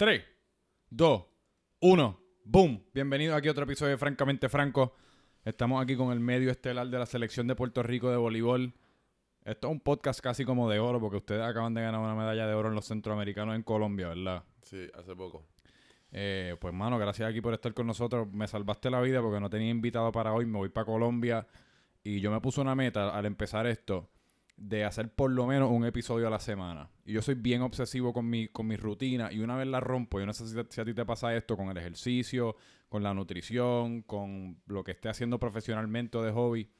3, 2, 1, boom. Bienvenidos aquí a otro episodio de Francamente Franco. Estamos aquí con el medio estelar de la selección de Puerto Rico de voleibol. Esto es un podcast casi como de oro porque ustedes acaban de ganar una medalla de oro en los centroamericanos en Colombia, ¿verdad? Sí, hace poco. Eh, pues, mano, gracias aquí por estar con nosotros. Me salvaste la vida porque no tenía invitado para hoy. Me voy para Colombia y yo me puse una meta al empezar esto de hacer por lo menos un episodio a la semana. Y yo soy bien obsesivo con mi, con mi rutina y una vez la rompo, yo no sé si, si a ti te pasa esto con el ejercicio, con la nutrición, con lo que esté haciendo profesionalmente o de hobby.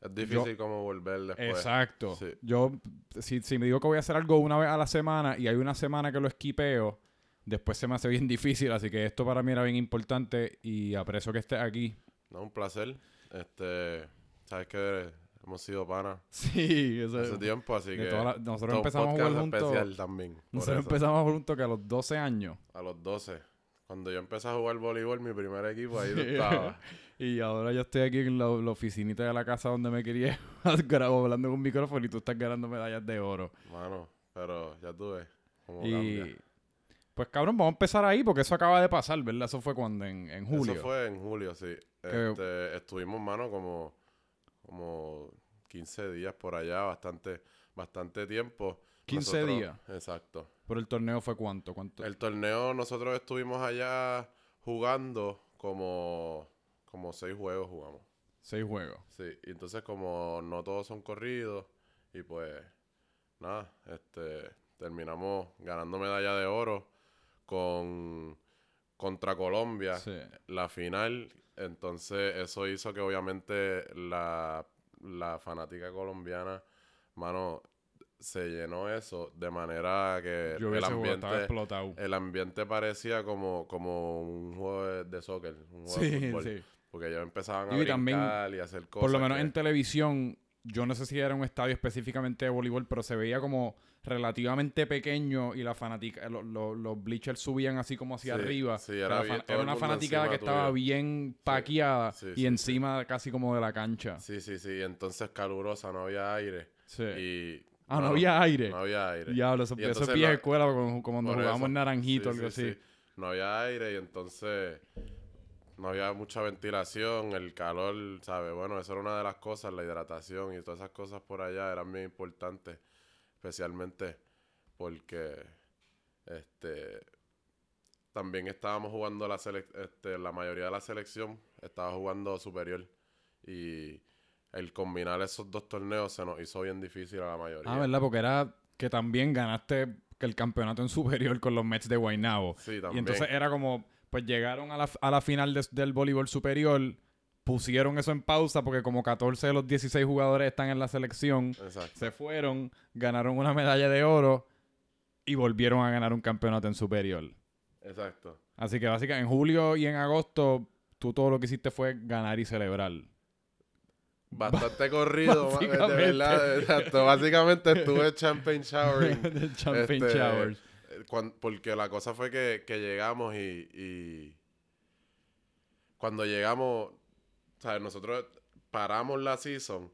Es difícil como volver después. Exacto. Sí. Yo, si, si me digo que voy a hacer algo una vez a la semana y hay una semana que lo esquipeo, después se me hace bien difícil. Así que esto para mí era bien importante y aprecio que estés aquí. No, un placer. Este, sabes que hemos sido panas Sí, eso hace tiempo, así que la- nosotros empezamos a jugar juntos. especial también. Nosotros eso. empezamos juntos que a los 12 años. A los 12. Cuando yo empecé a jugar voleibol, mi primer equipo, ahí tú estabas. Y ahora yo estoy aquí en la, la oficinita de la casa donde me quería grabo hablando con un micrófono y tú estás ganando medallas de oro. Mano, pero ya tú ves cómo Y cambia. pues cabrón, vamos a empezar ahí porque eso acaba de pasar, ¿verdad? Eso fue cuando en, en julio. Eso fue en julio, sí. Este, estuvimos, mano, como, como 15 días por allá, bastante, bastante tiempo. 15 Nosotros- días. Exacto. Pero el torneo fue cuánto? ¿Cuánto? El torneo, nosotros estuvimos allá jugando como, como seis juegos jugamos. Seis juegos. Sí, y entonces como no todos son corridos, y pues nada, este terminamos ganando medalla de oro con contra Colombia, Sí. la final. Entonces eso hizo que obviamente la, la fanática colombiana, mano, se llenó eso de manera que Yo el ambiente explotado. el ambiente parecía como, como un juego de, de soccer, un juego Sí, de fútbol. sí. Porque ellos empezaban a también, brincar y hacer cosas. Por lo menos que- en televisión, yo no sé si era un estadio específicamente de voleibol, pero se veía como relativamente pequeño y la fanática, lo- lo- los bleachers subían así como hacia Sí, arriba. sí, era bien- el una fanaticada que estaba bien paqueada sí, y encima casi como de la cancha. Sí, sí, sí. Entonces calurosa, no había aire. Sí. Y, ah, no mano, había aire. No había aire. Diablo, eso, eso es vieja la- escuela como, como cuando jugábamos naranjito algo sí, así. sí. No había aire y entonces no había mucha ventilación, el calor, ¿sabes? Bueno, eso era una de las cosas, la hidratación y todas esas cosas por allá eran bien importantes, especialmente porque este también estábamos jugando la selec- este, la mayoría de la selección estaba jugando superior y el combinar esos dos torneos se nos hizo bien difícil a la mayoría. Ah, ¿verdad? Porque era que también ganaste que el campeonato en superior con los Mets de Guaynabo. Sí, Y también. entonces era como, pues llegaron a la, a la final del voleibol superior, pusieron eso en pausa porque como 14 de los 16 jugadores están en la selección, Exacto. se fueron, ganaron una medalla de oro y volvieron a ganar un campeonato en superior. Exacto. Así que básicamente en julio y en agosto tú todo lo que hiciste fue ganar y celebrar. Bastante corrido, de Básicamente. verdad. Exacto. Básicamente estuve champagne showering. Champagne Este, Showers. Eh, cuan- porque la cosa fue que, que llegamos y, y cuando llegamos, ¿sabes? Nosotros paramos la season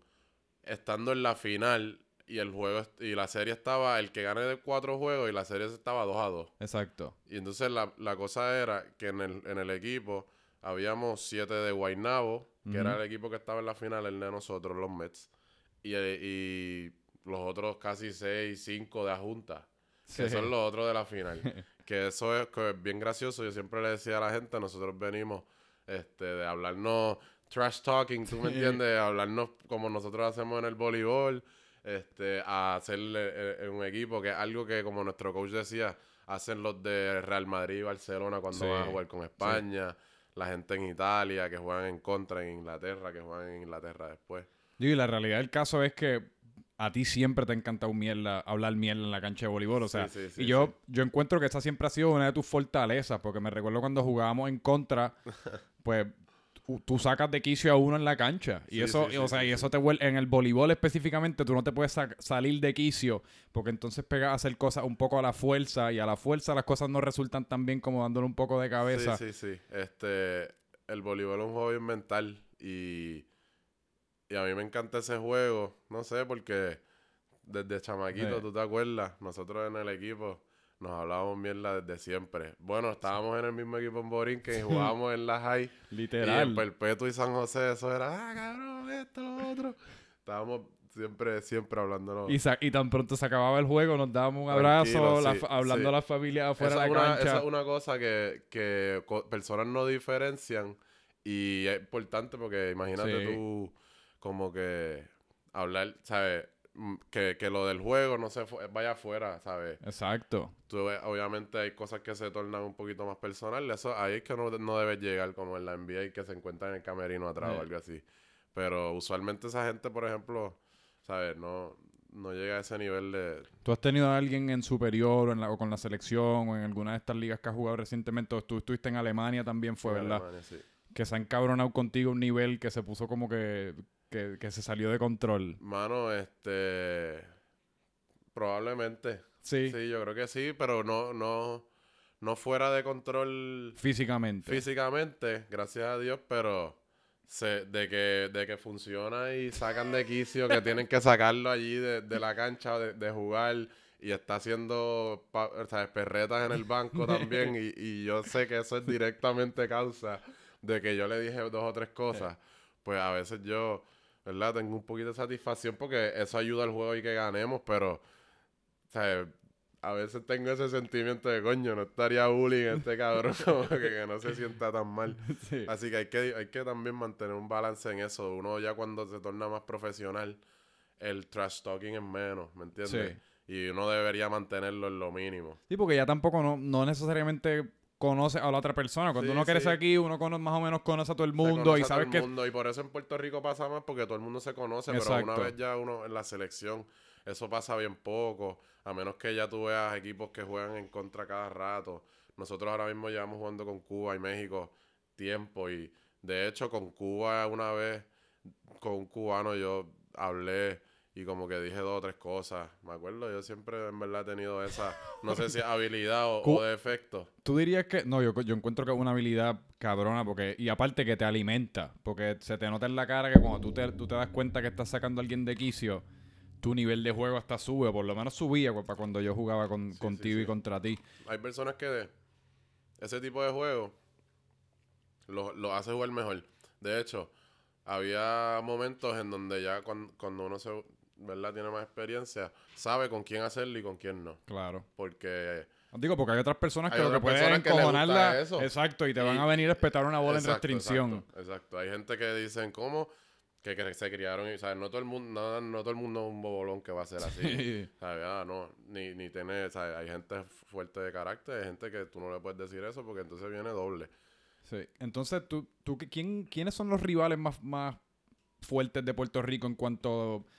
estando en la final y el juego y la serie estaba el que gane de cuatro juegos y la serie estaba 2 a 2. Exacto. Y entonces la, la cosa era que en el, en el equipo habíamos siete de Guaynabo, que era el equipo que estaba en la final, el de nosotros, los Mets. Y, eh, y los otros casi seis, cinco de Ajunta, que Sí. son los otros de la final. que eso es, que es bien gracioso. Yo siempre le decía a la gente, nosotros venimos este, de hablarnos trash talking, ¿tú me entiendes? Hablarnos como nosotros hacemos en el voleibol, este, a hacer eh, eh, un equipo, que es algo que como nuestro coach decía, hacen los de Real Madrid y Barcelona cuando Sí. van a jugar con España, la gente en Italia que juegan en contra en Inglaterra, que juegan en Inglaterra después. Y la realidad del caso es que a ti siempre te ha encantado mierda, hablar mierda en la cancha de voleibol. O sea, Sí, sí, sí, y yo, yo encuentro que esa siempre ha sido una de tus fortalezas, porque me recuerdo cuando jugábamos en contra, pues tú- tú sacas de quicio a uno en la cancha. Y eso, o sea, y eso te vuelve, en el voleibol específicamente, tú no te puedes sac- salir de quicio, porque entonces pegas a hacer cosas un poco a la fuerza, y a la fuerza las cosas no resultan tan bien como dándole un poco de cabeza. Sí, sí, sí. Este, el voleibol es un juego bien mental y, y a mí me encanta ese juego, no sé, porque desde chamaquito, Sí. tú te acuerdas, nosotros en el equipo nos hablábamos mierda desde siempre. Bueno, estábamos en el mismo equipo en Borinquen y jugábamos en la high. Y Literal. en Perpetuo y San José eso era, ah, cabrón, esto, lo otro. Estábamos siempre, siempre hablándonos. Y, y tan pronto se acababa el juego, nos dábamos un abrazo, sí, hablando sí. a la familia afuera esa, de la una, cancha. esa es una cosa que, que co- personas no diferencian y es importante porque imagínate tú como que hablar, ¿sabes? Mm, Que, que lo del juego no se vaya afuera, ¿sabes? Exacto. Tú obviamente hay cosas que se tornan un poquito más personales. Eso ahí es que no, no debes llegar como en la NBA que se encuentran en el camerino atrás Sí. o algo así. Pero usualmente esa gente, por ejemplo, ¿sabes? No, no llega a ese nivel de... ¿Tú has tenido a alguien en superior o, en la- o con la selección o en alguna de estas ligas que has jugado recientemente? O tú estuviste en Alemania también, fue, ¿verdad? Alemania, sí. Que se ha encabronado contigo un nivel que se puso como que, que, que se salió de control. Mano, este... Probablemente. Sí. Sí, yo creo que sí, pero no, no, no fuera de control Físicamente. físicamente, gracias a Dios, pero se, de, que, de que funciona y sacan de quicio, que tienen que sacarlo allí de, de la cancha de, de jugar y está haciendo pa- o sea, perretas en el banco también y, y yo sé que eso es directamente causa de que yo le dije dos o tres cosas, pues a veces yo, ¿verdad? Tengo un poquito de satisfacción porque eso ayuda al juego y que ganemos, pero, ¿sabes? A veces tengo ese sentimiento de coño, no estaría bullying este cabrón, como que, que no se sienta tan mal. Sí. Así que hay, que hay que también mantener un balance en eso. Uno ya cuando se torna más profesional, el trash talking es menos, ¿me entiendes? Sí. Y uno debería mantenerlo en lo mínimo. Sí, porque ya tampoco no, no necesariamente conoce a la otra persona. Cuando Sí, uno crece sí. aquí, uno cono- más o menos conoce a todo el mundo conoce y a todo sabes el mundo, Y por eso en Puerto Rico pasa más porque todo el mundo se conoce, pero una vez ya uno en la selección, eso pasa bien poco. A menos que ya tú veas equipos que juegan en contra cada rato. Nosotros ahora mismo llevamos jugando con Cuba y México tiempo. Y de hecho, con Cuba una vez, con un cubano, yo hablé y como que dije dos o tres cosas. Me acuerdo, yo siempre en verdad he tenido esa, no sé si habilidad o, o defecto. Tú dirías que... No, yo, yo encuentro que es una habilidad cabrona porque... Y aparte que te alimenta. Porque se te nota en la cara que cuando tú te, tú te das cuenta que estás sacando a alguien de quicio, tu nivel de juego hasta sube. Por lo menos subía para cuando yo jugaba con, Sí, contigo sí, y contra ti. Hay personas que de ese tipo de juego lo, lo hace jugar mejor. De hecho, había momentos en donde ya cuan- cuando uno se, ¿verdad? tiene más experiencia, sabe con quién hacerlo y con quién no. Claro. Porque Digo, porque hay otras personas que Hay lo que pueden encojonarla... eso. Exacto, y te van a venir a espetar una bola en restricción. Exacto, exacto. Hay gente que dicen, ¿cómo? Que, que se criaron y, ¿sabes? No todo el mundo, no, no todo el mundo es un bobolón que va a ser así. Sí. ¿sabes? Ah, no, ni, ni tener, ¿sabes? Hay gente fuerte de carácter, hay gente que tú no le puedes decir eso porque entonces viene doble. Sí. Entonces, ¿tú, tú, quién, ¿quiénes son los rivales más, más fuertes de Puerto Rico en cuanto a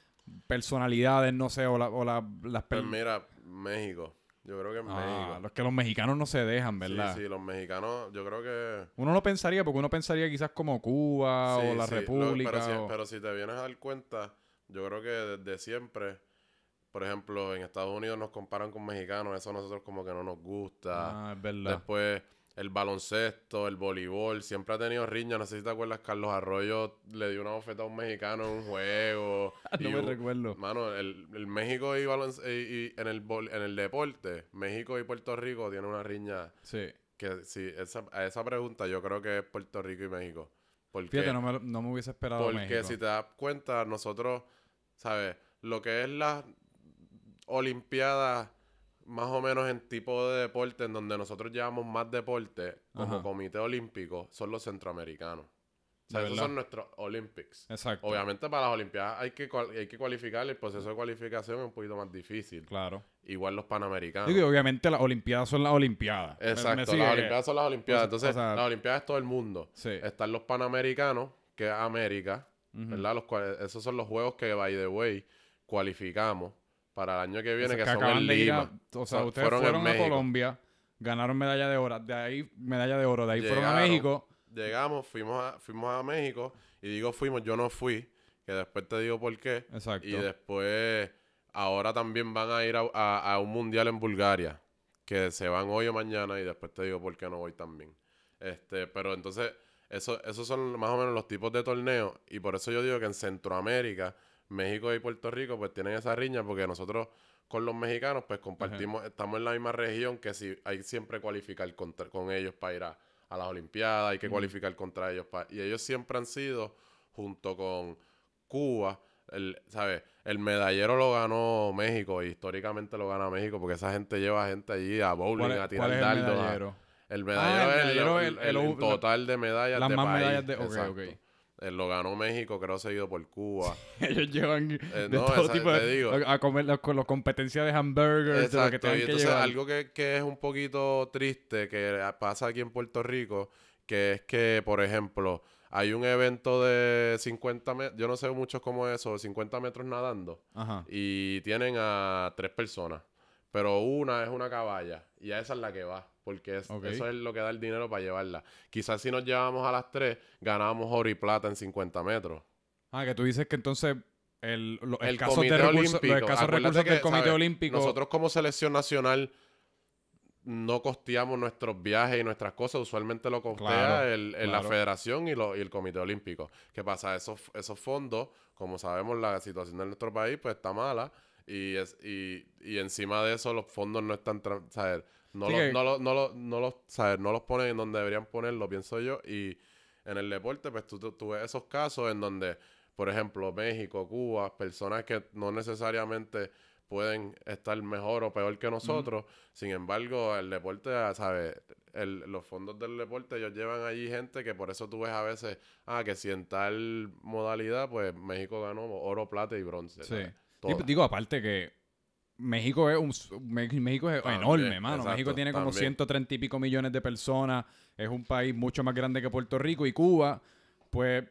personalidades, no sé, o, la- o la- las Pues mira, México. Yo creo que en Ah, México. los que los mexicanos no se dejan, ¿verdad? Sí, sí, los mexicanos, yo creo que... Uno no pensaría, porque uno pensaría quizás como Cuba sí, o la sí, lo- República. pero, si, pero si te vienes a dar cuenta, yo creo que desde siempre, por ejemplo, en Estados Unidos nos comparan con mexicanos, eso a nosotros como que no nos gusta. Ah, es verdad. Después el baloncesto, el voleibol, siempre ha tenido riña. No sé si te acuerdas, Carlos Arroyo le dio una bofeta a un mexicano en un juego. no y me recuerdo. Mano, el, el México y, balonc- y- y en, el en el deporte, México y Puerto Rico tienen una riña Sí. que sí, esa, a esa pregunta yo creo que es Puerto Rico y México. Porque, Fíjate, no me, no me hubiese esperado porque México. si te das cuenta, nosotros, ¿sabes? Lo que es la Olimpiada más o menos en tipo de deporte en donde nosotros llevamos más deporte como Ajá. comité olímpico son los centroamericanos. O sea, ¿De esos son nuestros Olympics. Exacto. Obviamente para las Olimpiadas hay que, hay que cualificar, el proceso de cualificación es un poquito más difícil. Claro. Igual los panamericanos. Digo, obviamente las Olimpiadas son las Olimpiadas. ¿Me- me Exacto, las que- Olimpiadas son las Olimpiadas. Entonces, o sea- las Olimpiadas es todo el mundo. Sí. Están los panamericanos, que es América, Ujú. ¿verdad? Los cuales, esos son los juegos que, by the way, cualificamos para el año que viene, Esos que, son acaban ir a- o sea, ustedes fueron a. Colombia, ganaron medalla de oro, de ahí medalla de oro, de ahí fueron a. México. Llegamos, fuimos a, fuimos a México, y digo fuimos, yo no fui, que después te digo por qué. Exacto. Y después, ahora también van a ir a, a- a un mundial en Bulgaria, que se van hoy o mañana, y después te digo por qué no voy también. Este, pero entonces, eso, esos son más o menos los tipos de torneos, y por eso yo digo que en Centroamérica, México y Puerto Rico, pues tienen esa riña, porque nosotros con los mexicanos, pues compartimos, estamos en la misma región que si hay siempre cualificar contra, con ellos para ir a, a las Olimpiadas, hay que cualificar contra ellos. pa- y ellos siempre han sido, junto con Cuba, el, ¿sabes? El medallero lo ganó México, y históricamente lo gana México, porque esa gente lleva gente allí a bowling, ¿Cuál es, a tirar el dardos. a- medallero? el medallero Ah, es el, total de medallas las de más país. medallas de-. Eh, lo ganó México, creo seguido por Cuba. Ellos llevan de Eh, no, todo esa- tipo de... digo. A comer las con las competencias de hamburgers, de lo que Exacto. tengan Y que entonces llevar. algo que, que es un poquito triste que pasa aquí en Puerto Rico, que es que, por ejemplo, hay un evento de 50 metros, yo no sé mucho cómo es eso, 50 metros nadando, Ajá. y tienen a tres personas, pero una es una caballa, y a esa es la que va, porque es- eso es lo que da el dinero para llevarla. Quizás si nos llevamos a las tres, ganábamos oro y plata en 50 metros. Ah, que tú dices que entonces el, lo- El Comité de recursos, Olímpico. los escasos Acuérdate recursos que, del Comité ¿sabes? Olímpico... Nosotros como selección nacional no costeamos nuestros viajes y nuestras cosas. Usualmente lo costea Claro, el, el- claro. la federación y, lo- y el Comité Olímpico. ¿Qué pasa? Esos, esos fondos, como sabemos, la situación de nuestro país pues está mala. Y, es, y, y encima de eso los fondos no están... ¿sabes? No, los, que- no, los, no, los, no, los, ¿sabes? no los ponen en donde deberían ponerlo, pienso yo. Y en el deporte, pues tú, tú, ves esos casos en donde, por ejemplo, México, Cuba, personas que no necesariamente pueden estar mejor o peor que nosotros. Sin embargo, el deporte, ¿sabes? El, los fondos del deporte, ellos llevan allí gente que por eso tú ves a veces, ah, que si en tal modalidad, pues México ganó oro, plata y bronce. Sí. digo, aparte que México es un México es También, enorme, mano. exacto, México tiene como también. 130 y pico millones de personas. Es un país mucho más grande que Puerto Rico y Cuba. Pues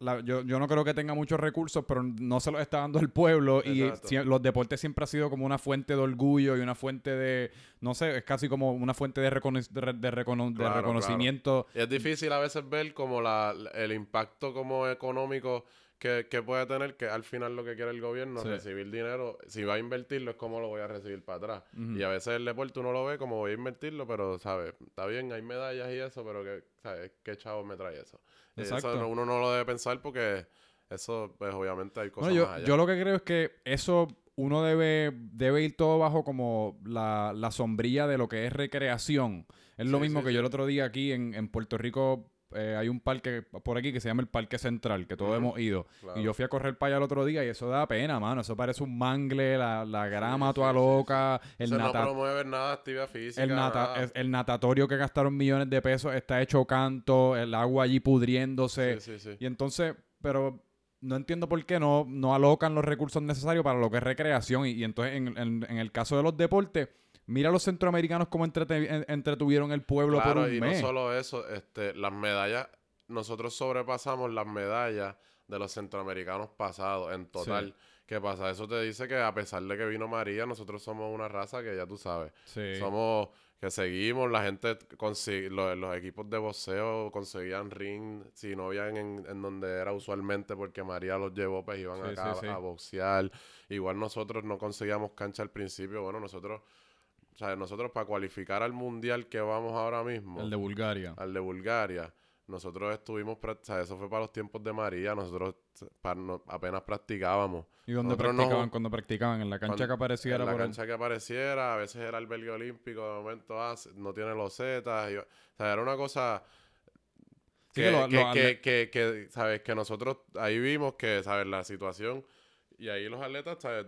la- yo, yo no creo que tenga muchos recursos, pero no se los está dando el pueblo. Y los deportes siempre ha sido como una fuente de orgullo y una fuente de, no sé, es casi como una fuente de, recono- de, re- de recono- de Claro, reconocimiento. Y es difícil a veces ver como la, el impacto como económico que, que puede tener, que al final lo que quiere el gobierno Sí. es recibir dinero. Si va a invertirlo, es como lo voy a recibir para atrás. Y a veces el deporte uno lo ve como voy a invertirlo, pero, ¿sabes? Está bien, hay medallas y eso, pero que, ¿sabes? ¿Qué chavo me trae eso? Eso Exacto. no- uno no lo debe pensar porque eso, pues obviamente hay cosas Bueno, yo, más allá. yo lo que creo es que eso uno debe, debe ir todo bajo como la, la sombrilla de lo que es recreación. Es lo mismo sí, que yo el otro día aquí en, en Puerto Rico eh, hay un parque por aquí que se llama el Parque Central, que todos hemos ido. claro. Y yo fui a correr para allá el otro día y eso da pena, mano. Eso parece un mangle, la, la grama sí, toda sí, loca, el Eso no nata- promueve nada de actividad física. el, nata- nada. es- el natatorio que gastaron millones de pesos está hecho canto, el agua allí pudriéndose. Sí, sí, sí. Y entonces, pero no entiendo por qué no, no alocan los recursos necesarios para lo que es recreación. Y, y entonces, en, en- en el caso de los deportes, mira a los centroamericanos cómo entretuvieron el pueblo Claro, por un y mes. no solo eso, este, las medallas, nosotros sobrepasamos las medallas de los centroamericanos pasados en total. ¿Qué pasa? Eso te dice que a pesar de que vino María, nosotros somos una raza que ya tú sabes. Sí. Somos que seguimos, la gente consi- lo- los, equipos de boxeo conseguían ring, si no habían en, en donde era usualmente porque María los llevó, pues iban Sí, acá sí, sí. a boxear. Igual nosotros no conseguíamos cancha al principio, bueno, nosotros, o sea, nosotros para cualificar al mundial que vamos ahora mismo, El de Bulgaria. al de Bulgaria, nosotros estuvimos, o sea, eso fue para los tiempos de María, nosotros no- apenas practicábamos. ¿Y dónde nosotros nos- practicaban? Cuando practicaban, en la cancha Cuando- que apareciera en la por el- cancha que apareciera, a veces era el albergue olímpico, de momento ah, no tiene losetas. y- o sea, era una cosa Sí, que, que lo- que, que- que, ¿sabes? Que nosotros ahí vimos que, ¿sabes? La situación y ahí los atletas, ¿sabes?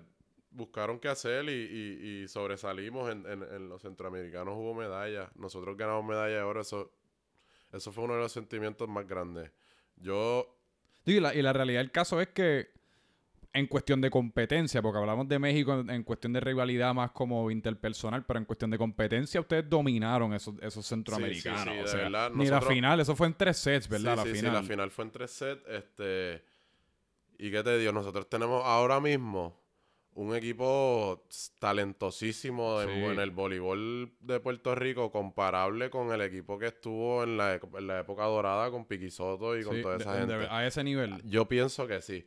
Buscaron qué hacer y, y- y sobresalimos en, en- en los centroamericanos hubo medallas. Nosotros ganamos medalla de oro, eso, eso fue uno de los sentimientos más grandes. Yo y la, y la realidad del caso es que en cuestión de competencia, porque hablamos de México en, en cuestión de rivalidad más como interpersonal, pero en cuestión de competencia ustedes dominaron esos, esos centroamericanos. sí, o de sea, verdad, ni la final, eso fue en tres sets, ¿verdad? Sí, la sí, final. la final fue en tres sets. Este, y qué te digo, nosotros tenemos ahora mismo un equipo talentosísimo en, Sí. en el voleibol de Puerto Rico, comparable con el equipo que estuvo en la, en la época dorada con Piquisoto y con toda esa de- gente. a ese nivel. Yo pienso que sí.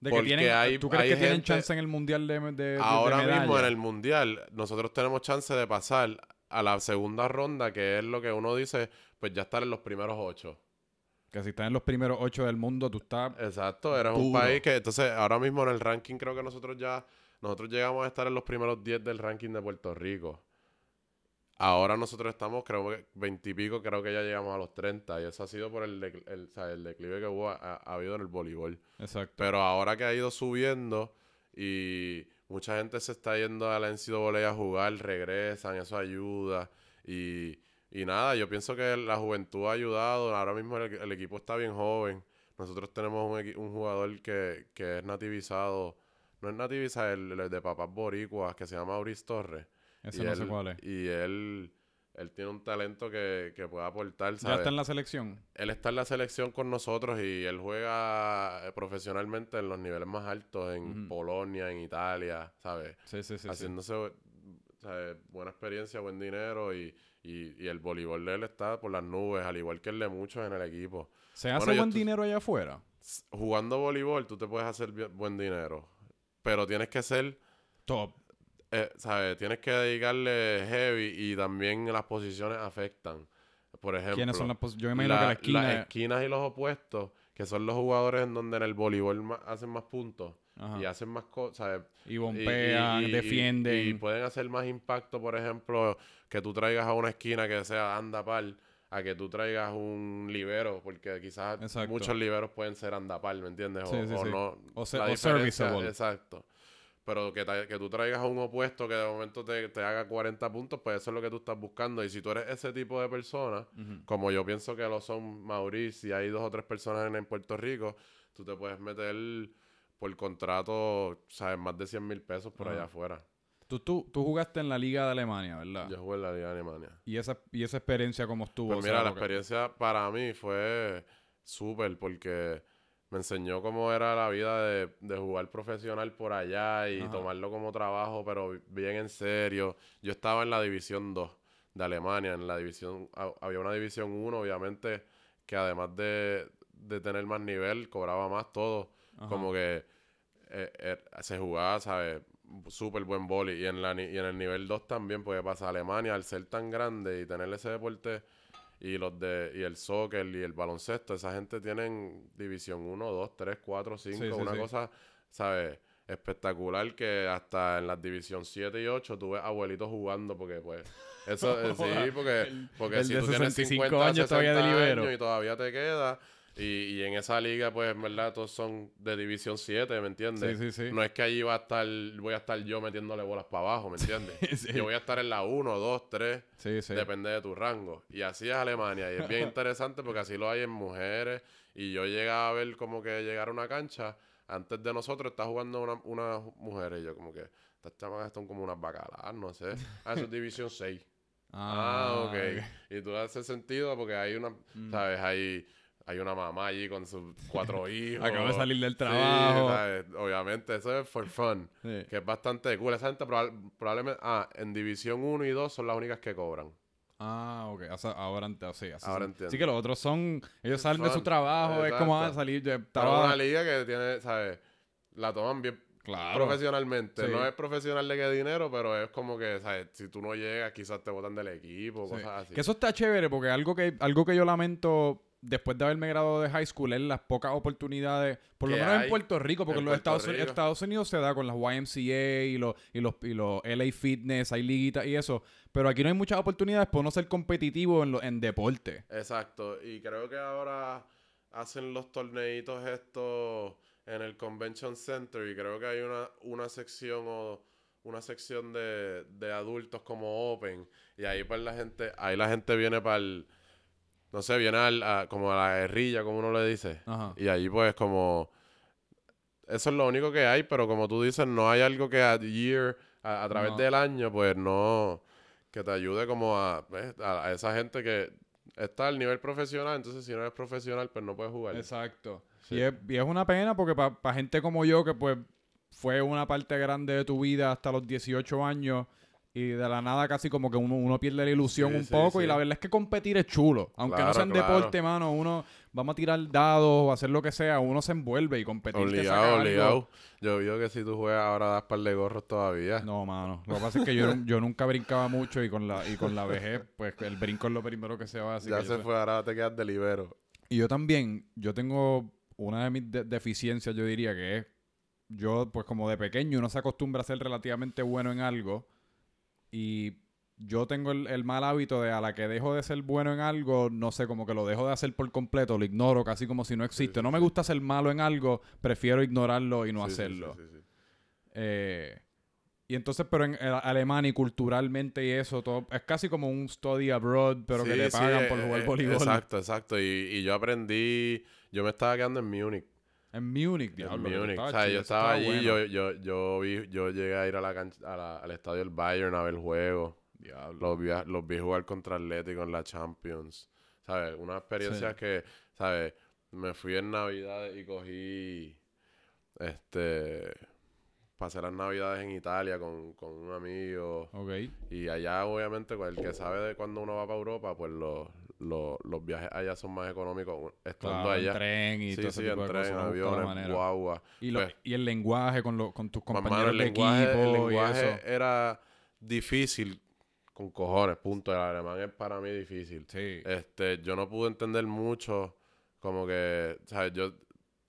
De que porque tienen, hay- ¿Tú crees hay que tienen gente- chance en el mundial de, de- Ahora mismo en el Mundial, nosotros tenemos chance de pasar a la segunda ronda, que es lo que uno dice, pues ya estar en los primeros ocho. Que si estás en los primeros ocho del mundo, tú estás. Exacto, eres un país que, entonces, ahora mismo en el ranking creo que nosotros ya nosotros llegamos a estar en los primeros 10 del ranking de Puerto Rico. Ahora nosotros estamos, creo que 20 y pico, creo que ya llegamos a los 30. Y eso ha sido por el, el, o sea, el declive que hubo, ha, ha habido en el voleibol. Exacto. Pero ahora que ha ido subiendo y mucha gente se está yendo a la NCAA a jugar, regresan, eso ayuda. Y, y nada, yo pienso que la juventud ha ayudado. Ahora mismo el, el equipo está bien joven. Nosotros tenemos un, un jugador que, que es nativizado, no es nativizado, el, el de papás boricuas, que se llama Auris Torres. Ese y no él, sé cuál es. Y él, él tiene un talento que, que puede aportar, Ya ¿sabes? está en la selección. Él está en la selección con nosotros y él juega eh, profesionalmente en los niveles más altos, en. Polonia, en Italia, ¿sabes? Sí, sí, sí. sí. Haciéndose ¿sabes? buena experiencia, buen dinero y, y, y el voleibol de él está por las nubes, al igual que el de muchos en el equipo. ¿Se hace Bueno, buen dinero allá afuera? Jugando voleibol tú te puedes hacer buen dinero, pero tienes que ser Top. eh, ¿sabes? Tienes que dedicarle heavy y también las posiciones afectan. Por ejemplo, ¿Quiénes son las pos- Yo me imagino la- que la esquina... las esquinas y los opuestos, que son los jugadores en donde en el voleibol ma- hacen más puntos Ajá. y hacen más cosas. Y bombean, defienden. Y, pueden hacer más impacto, por ejemplo, que tú traigas a una esquina que sea andapal, a que tú traigas un libero, porque quizás Exacto. muchos liberos pueden ser andapal, ¿me entiendes? O, Sí, sí, o sí. no. O se- la o serviceable. Exacto. Pero que, que tú traigas a un opuesto que de momento te, te haga 40 puntos, pues eso es lo que tú estás buscando. Y si tú eres ese tipo de persona, como yo pienso que lo son Mauricio y hay dos o tres personas en, en Puerto Rico, tú te puedes meter por contrato, ¿sabes? Más de 100 mil pesos por allá afuera. Tú, tú, tú jugaste en la Liga de Alemania, ¿verdad? Yo jugué en la Liga de Alemania. Y esa, y esa experiencia cómo estuvo. Pues O sea, mira, la experiencia para mí fue súper porque me enseñó cómo era la vida de, de jugar profesional por allá y Ajá. tomarlo como trabajo, pero bien en serio. Yo estaba en la División 2 de Alemania, en la división, ha- había una División 1, obviamente, que además de, de tener más nivel, cobraba más todo. Ajá. Como que eh, eh, se jugaba, ¿sabes? Súper buen boli. Y en, la, y en el nivel 2 también, porque pasa Alemania, al ser tan grande y tener ese deporte y los de y el soccer y el baloncesto, esa gente tienen división 1, 2, 3, 4, 5, Sí, sí, una sí. cosa, ¿sabes? Espectacular que hasta en las división 7 y 8 tuve abuelitos jugando porque pues eso eh, sí, porque, porque el si de tú tienes 65 50 años todavía de 60 libero. años y todavía te queda y, y en esa liga pues en verdad todos son de división 7, ¿me entiendes? Sí, sí, sí. No es que allí va a estar voy a estar yo metiéndole bolas para abajo, ¿me entiendes? Sí. Yo voy a estar en la 1, 2, 3 Sí, sí. Depende de tu rango. Y así es Alemania. Y es bien interesante porque así lo hay en mujeres. Y yo llegaba a ver como que llegar a una cancha. Antes de nosotros está jugando una, unas mujeres. Y yo como que, estas chamadas son como unas bacalas, no sé. Ah, eso es División 6. Ah, ok. Y tú hace sentido porque hay una, Mm. ¿sabes? Hay, hay una mamá allí con sus cuatro hijos. Acabo de salir del Sí, trabajo. ¿sabes? Obviamente, eso es for fun. Sí. Que es bastante cool. Esa gente probab- probablemente... Ah, en División 1 y 2 son las únicas que cobran. Ah, ok. O sea, ahora sí, así Ahora entiendo. Sí que los otros son... Ellos salen de su trabajo, es como Exacto. a salir... de- estaba- una liga que tiene, ¿sabes? La toman bien Claro. profesionalmente. Sí. No es profesional de qué dinero, pero es como que, ¿sabes? Si tú no llegas, quizás te botan del equipo, Sí. cosas así. Que eso está chévere porque algo que, algo que yo lamento después de haberme graduado de high school es las pocas oportunidades, por lo menos en Puerto Rico, porque en los Rico. Estados Unidos se da con las YMCA y los, y los, y los LA Fitness, hay liguitas y eso, pero aquí no hay muchas oportunidades por no ser competitivo en, lo- en deporte. Exacto. Y creo que ahora hacen los torneitos estos en el Convention Center y creo que hay una, una sección o una sección de, de adultos como Open y ahí pues la gente, ahí la gente viene para el, no sé, viene al, a- como a la guerrilla, como uno le dice. Ajá. Y ahí pues como... Eso es lo único que hay, pero como tú dices, no hay algo que a year, a, a través No. del año, pues no... Que te ayude como a, ¿ves? a, a esa gente que está al nivel profesional, entonces si no eres profesional, pues no puedes jugar. Exacto. Sí. Y, es, y es una pena porque para gente como yo, que pues fue una parte grande de tu vida hasta los 18 años y de la nada casi como que uno, uno pierde la ilusión Sí, un sí, poco y sí. la verdad es que competir es chulo. Aunque no Claro, sea en claro. deporte, mano, uno vamos a tirar dados o hacer lo que sea, uno se envuelve y competir Obligado, obligado. Yo veo que si tú juegas ahora das par de gorros todavía. No, mano. Lo que pasa es que yo, yo nunca brincaba mucho y con la y con la vejez, pues el brinco es lo primero que se va. Así ya que yo se sé- fue, ahora te quedas de libero. Y yo también, yo tengo una de mis de- deficiencias, yo diría que es yo, pues como de pequeño, uno se acostumbra a ser relativamente bueno en algo y yo tengo el, el mal hábito de a la que dejo de ser bueno en algo, no sé, como que lo dejo de hacer por completo, lo ignoro casi como si no existe. sí, no me gusta ser malo en algo, prefiero ignorarlo y no Sí, hacerlo. sí. Eh, y entonces, pero en eh, Alemania y culturalmente y eso, todo es casi como un study abroad, pero que sí, pagan eh, por jugar voleibol. Exacto, exacto. Y, y yo aprendí, yo me estaba quedando en Múnich. En Múnich, En diablo. que Múnich. O sea, chido, yo estaba allí, bueno. yo, yo, yo, vi, yo llegué a ir a la cancha, a la- al estadio del Bayern a ver juegos. Diablo. Los vi, a- los vi jugar contra Atlético en la Champions. ¿Sabes? Una experiencia Sí. que, ¿sabes? Me fui en Navidad y cogí, este, pasé las Navidades en Italia con, con un amigo. Ok. Y allá, obviamente, con el que sabe de cuando uno va para Europa, pues los, los, los viajes allá son más económicos estando Claro, en allá. tren y sí, todo ese sí, tipo en de tren, cosas. aviones, guagua. Y, lo- Pues, y el lenguaje con, lo- con tus compañeros mano, el de lenguaje, equipo el y lenguaje eso. era difícil con cojones, punto. El alemán es para mí difícil. Sí. Este, yo no pude entender mucho, como que, ¿sabes? Yo,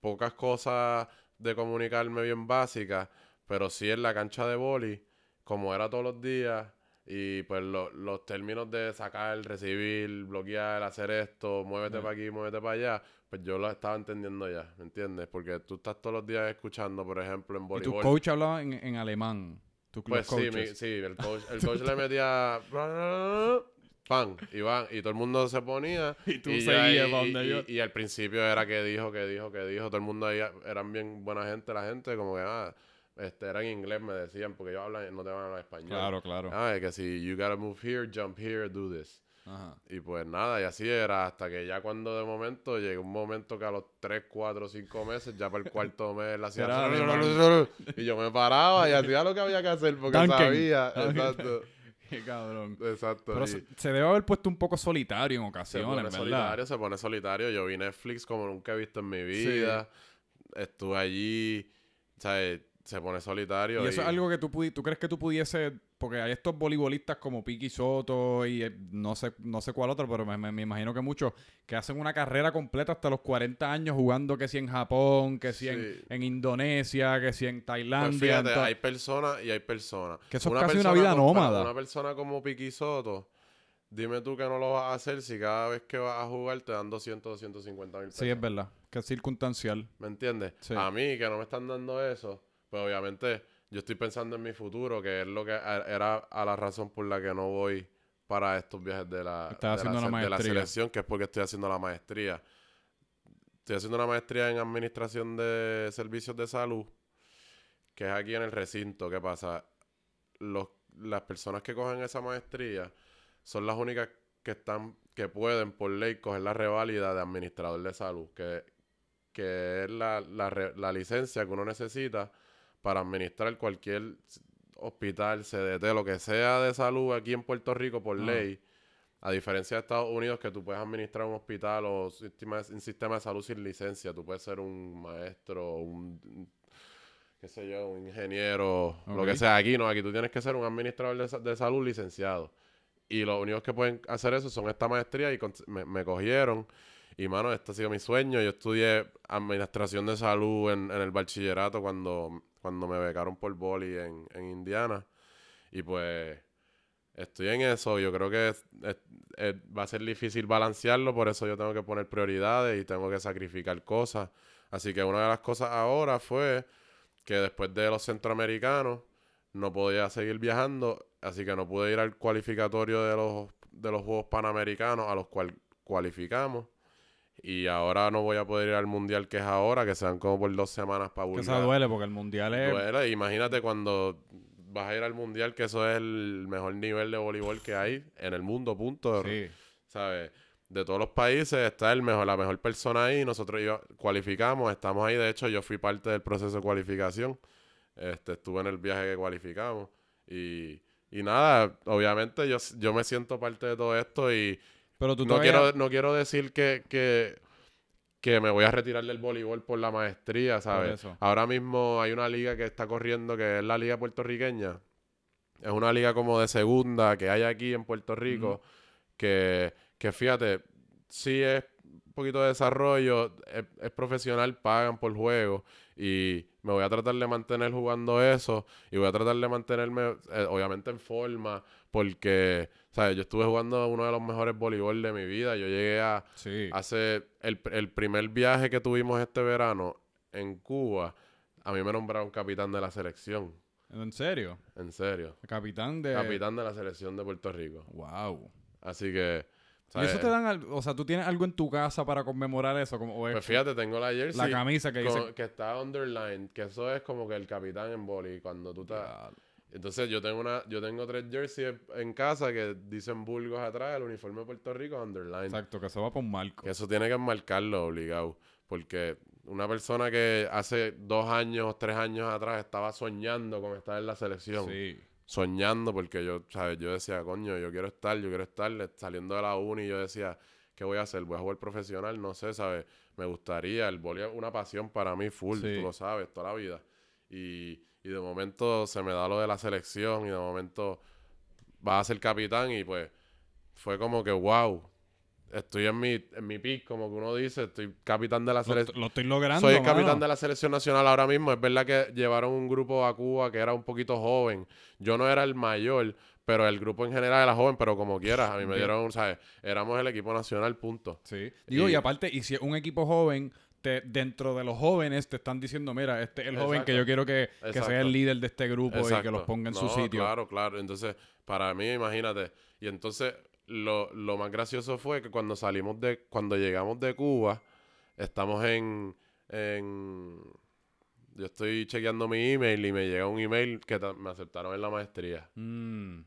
pocas cosas de comunicarme bien básicas, pero sí en la cancha de boli, como era todos los días, y pues lo- los términos de sacar, recibir, bloquear, hacer esto, muévete Ya. para aquí, muévete para allá, pues yo lo estaba entendiendo ya, ¿me entiendes? Porque tú estás todos los días escuchando, por ejemplo, en y tu voleibol. coach hablaba en, en alemán. Tu Pues sí, mi- sí, el coach, el coach le metía pan y van y todo el mundo se ponía Y tú seguías y, pa' donde y- yo- y al principio era que dijo, que dijo, que dijo, todo el mundo ahí eran bien buena gente, la gente como que ah, este era en inglés me decían porque ellos hablan no te van a hablar español. Claro, claro. Ah, que si you gotta move here, jump here, do this. Ajá. Y pues nada, y así era, hasta que ya cuando de momento, llegó un momento que a los 3, 4, 5 meses, ya para el cuarto mes, la hacía... Y yo me paraba y hacía lo que había que hacer porque Duncan. sabía. Exacto, Qué cabrón. exacto. Pero se, se debe haber puesto un poco solitario en se ocasiones, pone ¿verdad? solitario, se pone solitario. Yo vi Netflix como nunca he visto en mi vida. Estuve allí, ¿sabes? Se pone solitario. Y eso es algo que tú pudi tú crees que tú pudiese, porque hay estos voleibolistas como Piki Soto y eh, no sé, no sé cuál otro, pero me, me- me imagino que muchos que hacen una carrera completa hasta los 40 años jugando que si en Japón, que si en, Sí. en Indonesia, que si en Pues Tailandia. fíjate, en to- hay personas y hay personas. Que eso es casi una vida como- nómada. Una persona como Piqui Soto, dime tú que no lo vas a hacer si cada vez que vas a jugar te dan 200, 250 mil pesos. Sí, es verdad, que es circunstancial. ¿Me entiendes? Sí. A mí, que no me están dando eso, pues obviamente yo estoy pensando en mi futuro, que es lo que a- era a la razón por la que no voy para estos viajes de la, de, la de selección, que es porque estoy haciendo la maestría. Estoy haciendo una maestría en administración de servicios de salud, que es aquí en el recinto. ¿Qué pasa? Los, las personas que cogen esa maestría son las únicas que están que pueden por ley coger la reválida de administrador de salud, que, que es la, la, la licencia que uno necesita para administrar cualquier hospital, CDT, lo que sea de salud aquí en Puerto Rico por ley. A diferencia de Estados Unidos, que tú puedes administrar un hospital o sistema, un sistema de salud sin licencia. Tú puedes ser un maestro, un, qué sé yo, un ingeniero, lo que sea. Aquí no, aquí tú tienes que ser un administrador de, sa- de salud licenciado. Y los únicos que pueden hacer eso son esta maestría y me cogieron. Y mano, este ha sido mi sueño. Yo estudié administración de salud en, en el bachillerato cuando, cuando me becaron por boli en, en Indiana. Y pues estoy en eso. Yo creo que va a ser difícil balancearlo, por eso yo tengo que poner prioridades y tengo que sacrificar cosas. Así que una de las cosas ahora fue que después de los centroamericanos no podía seguir viajando, así que no pude ir al cualificatorio de los, de los Juegos Panamericanos a los cuales cualificamos. Y ahora no voy a poder ir al mundial que es ahora, que sean como por dos semanas para Que volver. eso duele porque el mundial es... Duele. Imagínate cuando vas a ir al mundial, que eso es el mejor nivel de voleibol que hay en el mundo, punto. Sí. ¿Sabes? De todos los países está el mejor, la mejor persona ahí. Nosotros iba- cualificamos, estamos ahí. De hecho, yo fui parte del proceso de cualificación. Este, estuve en el viaje que cualificamos. Y, y nada, obviamente yo, yo me siento parte de todo esto y Pero tú no todavía... quiero, no quiero decir que, que, que me voy a retirar del voleibol por la maestría, ¿sabes? eso. Ahora mismo hay una liga que está corriendo que es la liga puertorriqueña. Es una liga como de segunda que hay aquí en Puerto Rico. que, que fíjate, sí es un poquito de desarrollo, es, es profesional, pagan por juego. Y, me voy a tratar de mantener jugando eso y voy a tratar de mantenerme, eh, obviamente, en forma, porque, ¿sabes? Yo estuve jugando uno de los mejores voleibol de mi vida. Yo llegué a Sí. hace el, el primer viaje que tuvimos este verano en Cuba. A mí me nombraron capitán de la selección, ¿En serio? en serio. Capitán de... Capitán de la selección de Puerto Rico. Wow. Así que, ¿Y eso te dan, al- o sea, tú tienes algo en tu casa para conmemorar eso? Como, o es Pues fíjate, tengo la jersey. la camisa que dice... con- que está underline, que eso es como que el capitán en boli cuando tú estás... Ya, Entonces yo tengo una, yo tengo tres jerseys en casa que dicen Burgos atrás, el uniforme de Puerto Rico underline. Exacto, que se va por un marco. Que eso tiene que marcarlo obligado. Porque una persona que hace dos años tres años atrás estaba soñando con estar en la selección. Sí. Soñando porque yo, ¿sabes? Yo decía, coño, yo quiero estar, yo quiero estar saliendo de la uni. Yo decía, ¿qué voy a hacer? ¿Voy a jugar profesional? No sé, ¿sabes? Me gustaría. El boli es una pasión para mí full, Sí. tú lo sabes, toda la vida. Y, y de momento se me da lo de la selección y de momento va a ser capitán y pues fue como que, wow, estoy en mi, en mi pick, como que uno dice, estoy capitán de la selección. lo estoy logrando, Soy el capitán mano. de la selección nacional ahora mismo. Es verdad que llevaron un grupo a Cuba que era un poquito joven. Yo no era el mayor, pero el grupo en general era joven, pero como quieras. A mí me dieron, ¿sabes? Éramos el equipo nacional, punto. Sí. Digo, y, Y- aparte, y si es un equipo joven, te, dentro de los jóvenes te están diciendo, mira, este es el joven que yo quiero que, que sea el líder de este grupo y que los ponga en su sitio. Claro, claro. Entonces, para mí, imagínate. Y entonces, lo, lo más gracioso fue que cuando salimos de, cuando llegamos de Cuba, estamos en, en yo estoy chequeando mi email y me llega un email que me aceptaron en la maestría. Mm.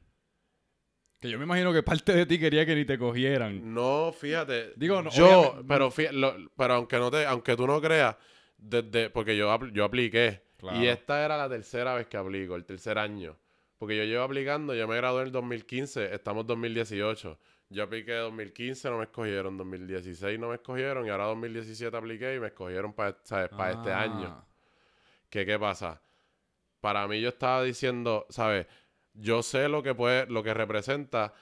Que yo me imagino que parte de ti quería que ni te cogieran. No, fíjate. Digo, no, yo, pero, fí- lo- pero aunque no te, aunque tú no creas, desde, porque yo, yo apliqué. Claro. Y esta era la tercera vez que aplico, el tercer año. Porque yo llevo aplicando, yo me gradué en el 2015, estamos en 2018. Yo apliqué en 2015, no me escogieron, 2016 no me escogieron y ahora 2017 apliqué y me escogieron para este Ah. año. ¿Qué, ¿Qué pasa? Para mí yo estaba diciendo, ¿sabes? Yo sé lo que puede, lo que representa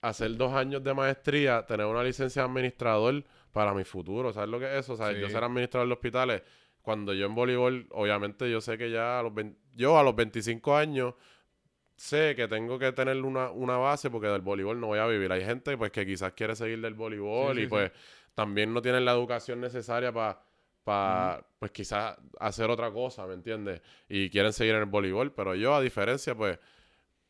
hacer dos años de maestría, tener una licencia de administrador para mi futuro. ¿Sabes lo que es eso? ¿Sabes? Yo Sí. ser administrador de hospitales. Cuando yo en voleibol, obviamente yo sé que ya a los 20 yo a los 25 años sé que tengo que tener una, una base porque del voleibol no voy a vivir. Hay gente pues que quizás quiere seguir del voleibol Sí, y sí. pues también no tienen la educación necesaria para, pues quizás hacer otra cosa, ¿me entiendes? Y quieren seguir en el voleibol, pero yo a diferencia, pues,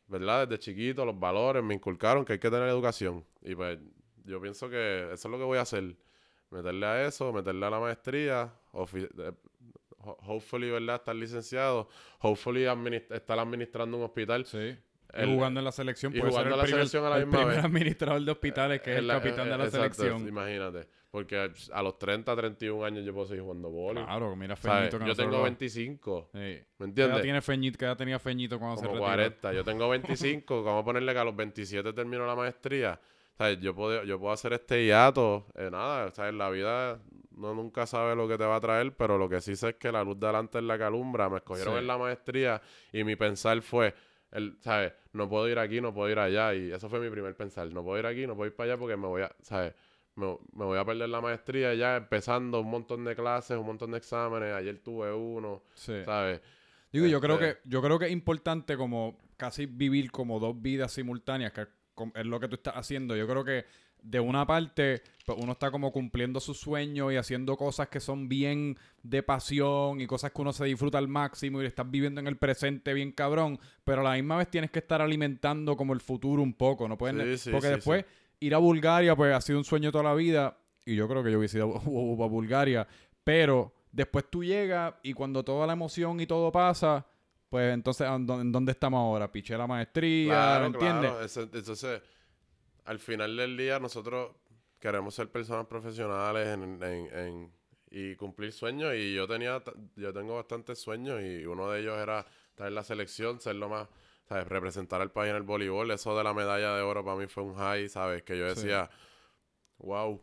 ¿verdad? Desde chiquito los valores me inculcaron que hay que tener educación. Y pues yo pienso que eso es lo que voy a hacer. Meterle a eso, meterle a la maestría, eh, ho- hopefully, ¿verdad? Estar licenciado, hopefully administ- estar administrando un hospital. Sí. El- y jugando en la selección. y puede jugando ser en la el primer, selección a la el misma primer vez. administrador de hospitales, que es el la- capitán de eh, la exacto, selección. Imagínate. Porque a los 30, 31 años yo puedo seguir jugando boli. Claro, mira. Feñito que Yo tengo lo- 25. Sí. ¿Me ¿Qué edad entiendes? tiene Feñito? ¿Qué edad tenía Feñito cuando se Como retiró? 40. Yo tengo 25. Vamos a ponerle que a los 27 termino la maestría. ¿Sabes? Yo puedo, yo puedo hacer este hiato. eh, nada, ¿sabes? La vida no nunca sabe lo que te va a traer, pero lo que sí sé es que la luz de adelante es la que alumbra. Me escogieron Sí. en la maestría y mi pensar fue, el, ¿sabes? No puedo ir aquí, no puedo ir allá. Y eso fue mi primer pensar. No puedo ir aquí, no puedo ir para allá porque me voy a, ¿sabes? Me, me voy a perder la maestría ya empezando un montón de clases, un montón de exámenes. Ayer tuve uno, Sí. ¿sabes? Digo, yo creo Este- que yo creo que es importante como casi vivir como dos vidas simultáneas, que es lo que tú estás haciendo. Yo creo que de una parte pues, uno está como cumpliendo su sueño y haciendo cosas que son bien de pasión y cosas que uno se disfruta al máximo y estás viviendo en el presente bien cabrón, pero a la misma vez tienes que estar alimentando como el futuro un poco, no puedes Sí, sí, porque sí, después ir a Bulgaria pues ha sido un sueño toda la vida y yo creo que yo hubiese ido a, a Bulgaria, pero después tú llegas y cuando toda la emoción y todo pasa, pues entonces ¿en dó- en dónde estamos ahora? Piché la maestría, Claro, ¿entiendes? claro. Eso- Entonces, al final del día, nosotros queremos ser personas profesionales en, en- en- y cumplir sueños. Y yo tenía, yo tengo bastantes sueños y uno de ellos era estar en la selección, ser lo más, ¿sabes? Representar al país en el voleibol. Eso de la medalla de oro para mí fue un high, ¿sabes? Que yo Sí. decía, wow,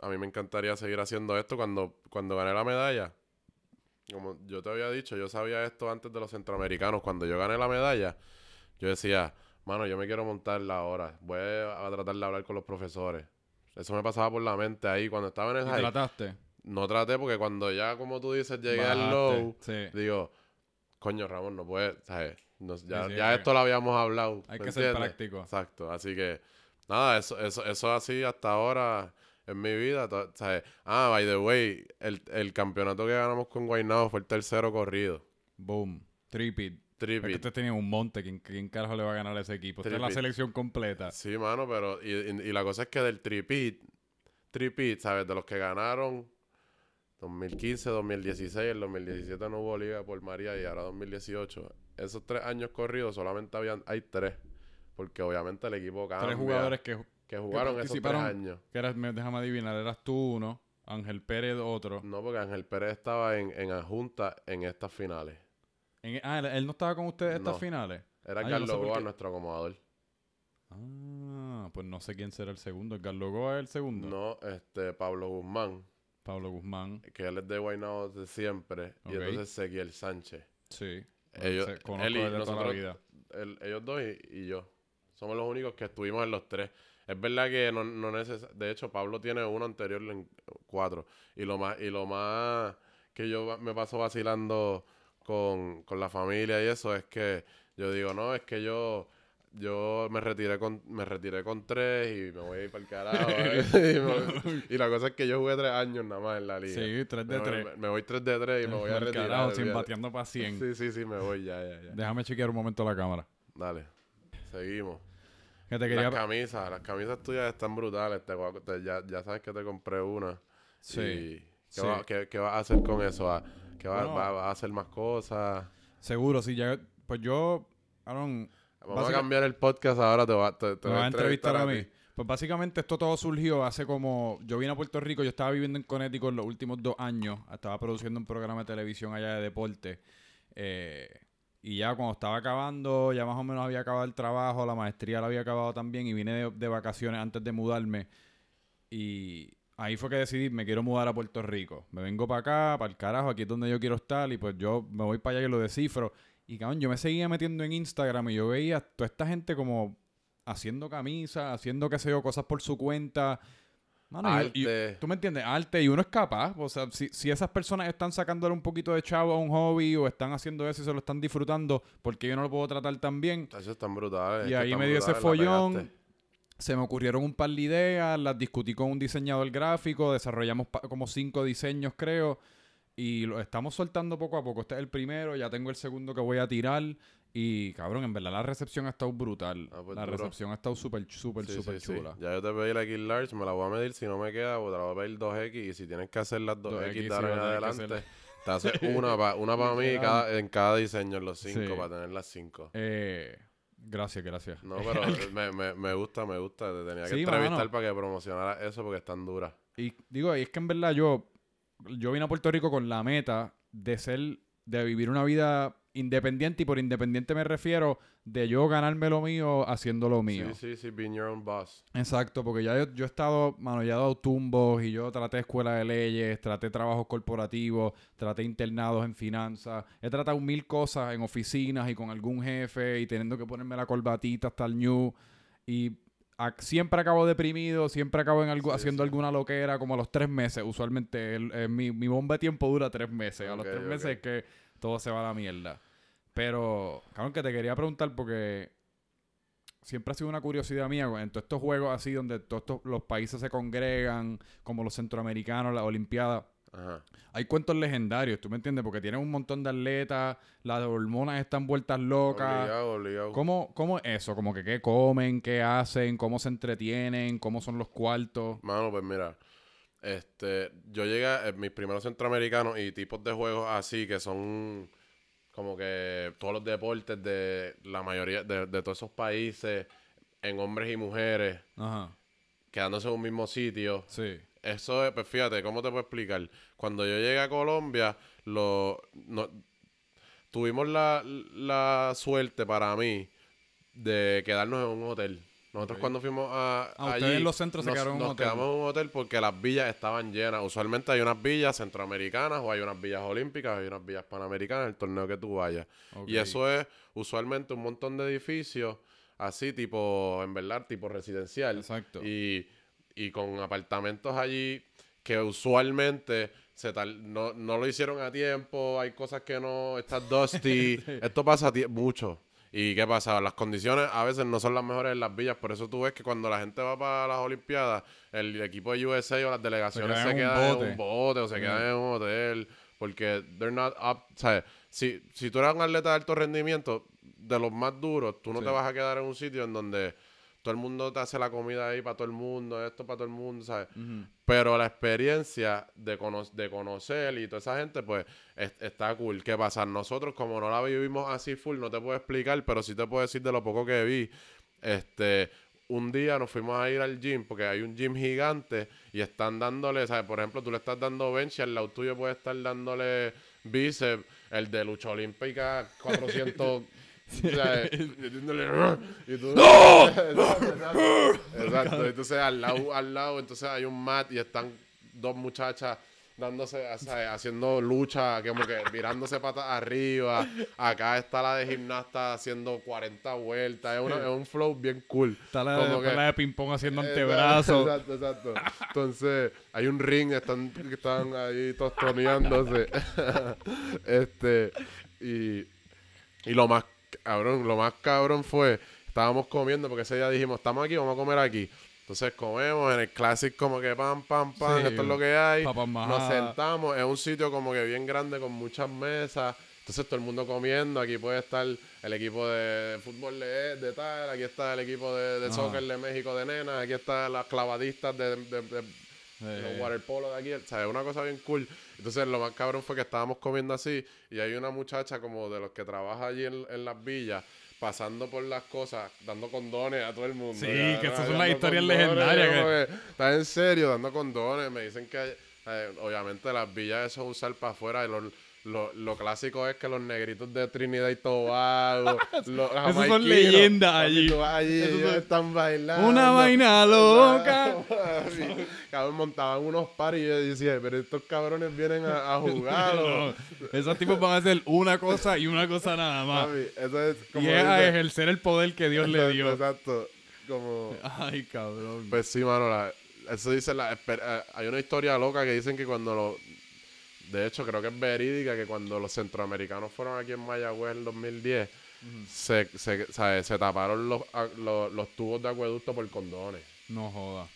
a mí me encantaría seguir haciendo esto cuando, cuando gané la medalla. Como yo te había dicho, yo sabía esto antes de los centroamericanos. Cuando yo gané la medalla, yo decía, mano, yo me quiero montarla ahora. Voy a tratar de hablar con los profesores. Eso me pasaba por la mente ahí cuando estaba en el ¿Y high. trataste? no traté porque cuando ya, como tú dices, llegué al low, sí. digo, coño, Ramón, no puede, ¿sabes? Ya Sí, sí, ya hay esto lo habíamos hablado. Hay ¿me que ser práctico. Exacto, así que, nada, eso, eso, eso así hasta ahora en mi vida, ¿sabes? Ah, by the way, el, el campeonato que ganamos con Guaynabo fue el tercero corrido. Boom. Tripit. Tripit. ustedes tenían un monte. ¿Quién, quién carajo le va a ganar a ese equipo? Esta es la selección completa. Sí, mano, pero. Y, y- y la cosa es que del tripit, tripit, ¿sabes? De los que ganaron 2015, 2016, el 2017 no hubo liga por María y ahora 2018. Esos tres años corridos solamente habían, hay tres. Porque obviamente el equipo cambia. Tres jugadores que, que jugaron esos tres años. que eras, me- déjame adivinar, eras tú uno, Ángel Pérez otro. No, porque Ángel Pérez estaba en, en adjunta en estas finales. En- ah, él, no estaba con ustedes en estas No. finales. Era Ah, no Carlos sé por Goa, nuestro acomodador. Ah, pues no sé quién será el segundo. ¿El Carlos Goa es el segundo? No, este, Pablo Guzmán, Pablo Guzmán. que él es de Guaynabo de siempre. Y entonces Seguiel Sánchez. Sí. Ellos- Se- conozco él y de toda la nosotros- vida. el- ellos dos y, y yo. Somos los únicos que estuvimos en los tres. Es verdad que no, no neces- De hecho, Pablo tiene uno anterior en cuatro. Y lo más, y lo más que yo me paso vacilando con, con la familia y eso es que yo digo, no, es que yo yo me retiré con me retiré con tres y me voy a ir para el carajo. ¿eh? y, la cosa es que yo jugué tres años nada más en la liga. Sí, 3 de me, 3. me- me voy tres de tres y me voy a retirar. Carajo, sin bateando para 100. Sí, sí, sí, me voy ya, ya, ya. Déjame chequear un momento la cámara. Dale. Seguimos. Que te quería... Las camisas, las camisas tuyas están brutales. Te ya, ya sabes que te compré una. Sí. Y ¿qué, sí. va- qué- qué vas a hacer con eso? ¿Va- ¿Qué Bueno. vas a hacer más cosas? Seguro, sí. Ya, pues yo... Aaron, Vamos Básica- a cambiar el podcast ahora. Te, va, te, me a entrevistar a mí. Pues básicamente esto todo surgió hace como... Yo vine a Puerto Rico, yo estaba viviendo en Connecticut los últimos dos años. Estaba produciendo un programa de televisión allá de deporte. Eh, y ya cuando estaba acabando, ya más o menos había acabado el trabajo, la maestría la había acabado también y vine de, de vacaciones antes de mudarme. Y ahí fue que decidí, me quiero mudar a Puerto Rico. Me vengo para acá, para el carajo, aquí es donde yo quiero estar y pues yo me voy para allá y lo descifro. Y cabrón, yo me seguía metiendo en Instagram y yo veía toda esta gente como haciendo camisas, haciendo qué sé yo, cosas por su cuenta. Mano, y- y- Arte. ¿Tú me entiendes? Arte y uno es capaz. O sea, si, si esas personas están sacándole un poquito de chavo a un hobby o están haciendo eso y se lo están disfrutando, porque yo no lo puedo tratar tan bien? Tacho, están brutales. es Y ahí me dio ese follón. Se me ocurrieron un par de ideas, las discutí con un diseñador gráfico, desarrollamos como cinco diseños, creo, y lo estamos soltando poco a poco. Este es el primero, ya tengo el segundo que voy a tirar. Y cabrón, en verdad la recepción ha estado brutal. Ah, pues la duro. recepción ha estado súper, súper, súper sí, sí. chula. Ya yo te pedí la X large, me la voy a medir. Si no me queda, pues te la voy a pedir 2X. Y si tienes que hacer las 2X, 2X, sí, de ahora en adelante, te haces una para una pa mí cada, en cada diseño, en los cinco, para tener las cinco. Eh, gracias, gracias. No, pero me, me, me gusta, me gusta. Te tenía que entrevistar mano. para que promocionara eso porque están duras. Y digo, y es que en verdad yo, yo vine a Puerto Rico con la meta de ser, de vivir una vida independiente, y por independiente me refiero de yo ganarme lo mío haciendo lo mío. Sí, sí, sí, being your own boss. Exacto, porque ya yo, yo he estado, mano, ya he dado tumbos y yo traté escuela de leyes, traté trabajos corporativos, traté internados en finanzas, he tratado mil cosas en oficinas y con algún jefe y teniendo que ponerme la corbatita hasta el new y siempre acabo deprimido, siempre acabo en algo, Sí, haciendo sí. alguna loquera como a los tres meses, usualmente el- eh, mi, mi bomba de tiempo dura tres meses, a los tres meses es que todo se va a la mierda. Pero, cabrón, que te quería preguntar porque siempre ha sido una curiosidad mía en todos estos juegos así donde todos estos- los países se congregan, como los centroamericanos, la Olimpiada. Ajá. Hay cuentos legendarios, ¿tú me entiendes? Porque tienen un montón de atletas, las hormonas están vueltas locas. Obligado, obligado. ¿Cómo, ¿Cómo es eso? Como que qué comen, qué hacen, cómo se entretienen, cómo son los cuartos. Mano, pues mira, este, yo llegué a mis primeros centroamericanos y tipos de juegos así que son como que todos los deportes de la mayoría de, de todos esos países en hombres y mujeres Ajá, quedándose en un mismo sitio. sí. Eso es, pues fíjate, ¿cómo te puedo explicar? Cuando yo llegué a Colombia, lo, no- tuvimos la, la suerte para mí de quedarnos en un hotel. Nosotros cuando fuimos a, Ah, allí, ustedes en los centros se nos, quedaron en un nos hotel. quedamos en un hotel porque las villas estaban llenas. Usualmente hay unas villas centroamericanas o hay unas villas olímpicas, hay unas villas panamericanas, el torneo que tú vayas. Y eso es usualmente un montón de edificios así, tipo, en verdad, tipo residencial. Exacto. Y, y con apartamentos allí que usualmente se tal, no, no lo hicieron a tiempo, hay cosas que no, está dusty, esto pasa mucho. ¿Y qué pasa? Las condiciones a veces no son las mejores en las villas, por eso tú ves que cuando la gente va para las Olimpiadas, el equipo de USA o las delegaciones quedan se en un quedan en bote. un bote o se quedan en un hotel, porque they're not up, ¿sabes? Si, si tú eres un atleta de alto rendimiento, de los más duros, tú no Sí. te vas a quedar en un sitio en donde todo el mundo te hace la comida ahí para todo el mundo, esto para todo el mundo, ¿sabes? Pero la experiencia de, cono- de conocer y toda esa gente, pues, es- está cool. ¿Qué pasa? Nosotros, como no la vivimos así full, no te puedo explicar, pero sí te puedo decir de lo poco que vi. Este, un día nos fuimos a ir al gym, porque hay un gym gigante y están dándole, ¿sabes? Por ejemplo, tú le estás dando bench y al lado tuyo puede estar dándole bíceps, el de lucha olímpica 400... y tú, exacto, exacto. Exacto, entonces al lado, al lado, entonces hay un mat y están dos muchachas dándose, haciendo lucha, como que mirándose patas arriba. Acá está la de gimnasta haciendo 40 vueltas. Es, una- es un flow bien cool. Está la, Como que- la de ping-pong haciendo antebrazos. Exacto, exacto. Entonces, hay un ring, están, están ahí tostoneándose. este, y, y lo más cabrón, lo más cabrón fue, estábamos comiendo, porque ese día dijimos, estamos aquí, vamos a comer aquí. Entonces comemos en el Classic como que pam, pam, pam, Sí, esto es lo que hay. Nos sentamos, es un sitio como que bien grande con muchas mesas. Entonces todo el mundo comiendo, aquí puede estar el equipo de fútbol de, de tal, aquí está el equipo de, soccer de México de nenas, aquí están las clavadistas de- Eh, los waterpolo de aquí, o sea, es una cosa bien cool. Entonces lo más cabrón fue que estábamos comiendo así y hay una muchacha como de los que trabaja allí en, en las villas pasando por las cosas, dando condones a todo el mundo. Sí, Ya, que esas son las historias legendarias como que- que, Está en serio, dando condones. Me dicen que, eh, obviamente, las villas eso es usar para afuera. Y lo, lo, lo clásico es que los negritos de Trinidad y Tobago. los son leyendas allí. ellos son- están bailando. Una vaina loca. Cabrón, montaban unos paris y yo decía, pero estos cabrones vienen a, a jugar. No, esos tipos van a hacer una cosa y una cosa nada más. Papi, eso es Y como es a ejercer el poder que Dios le dio. Exacto. Como... Ay, cabrón. Pues sí, mano, la- eso dice la... eh, hay una historia loca que dicen que cuando lo... De hecho, creo que es verídica que cuando los centroamericanos fueron aquí en Mayagüez en 2010, se, se, ¿sabes? se taparon los, a- los, los tubos de acueducto por condones. No joda.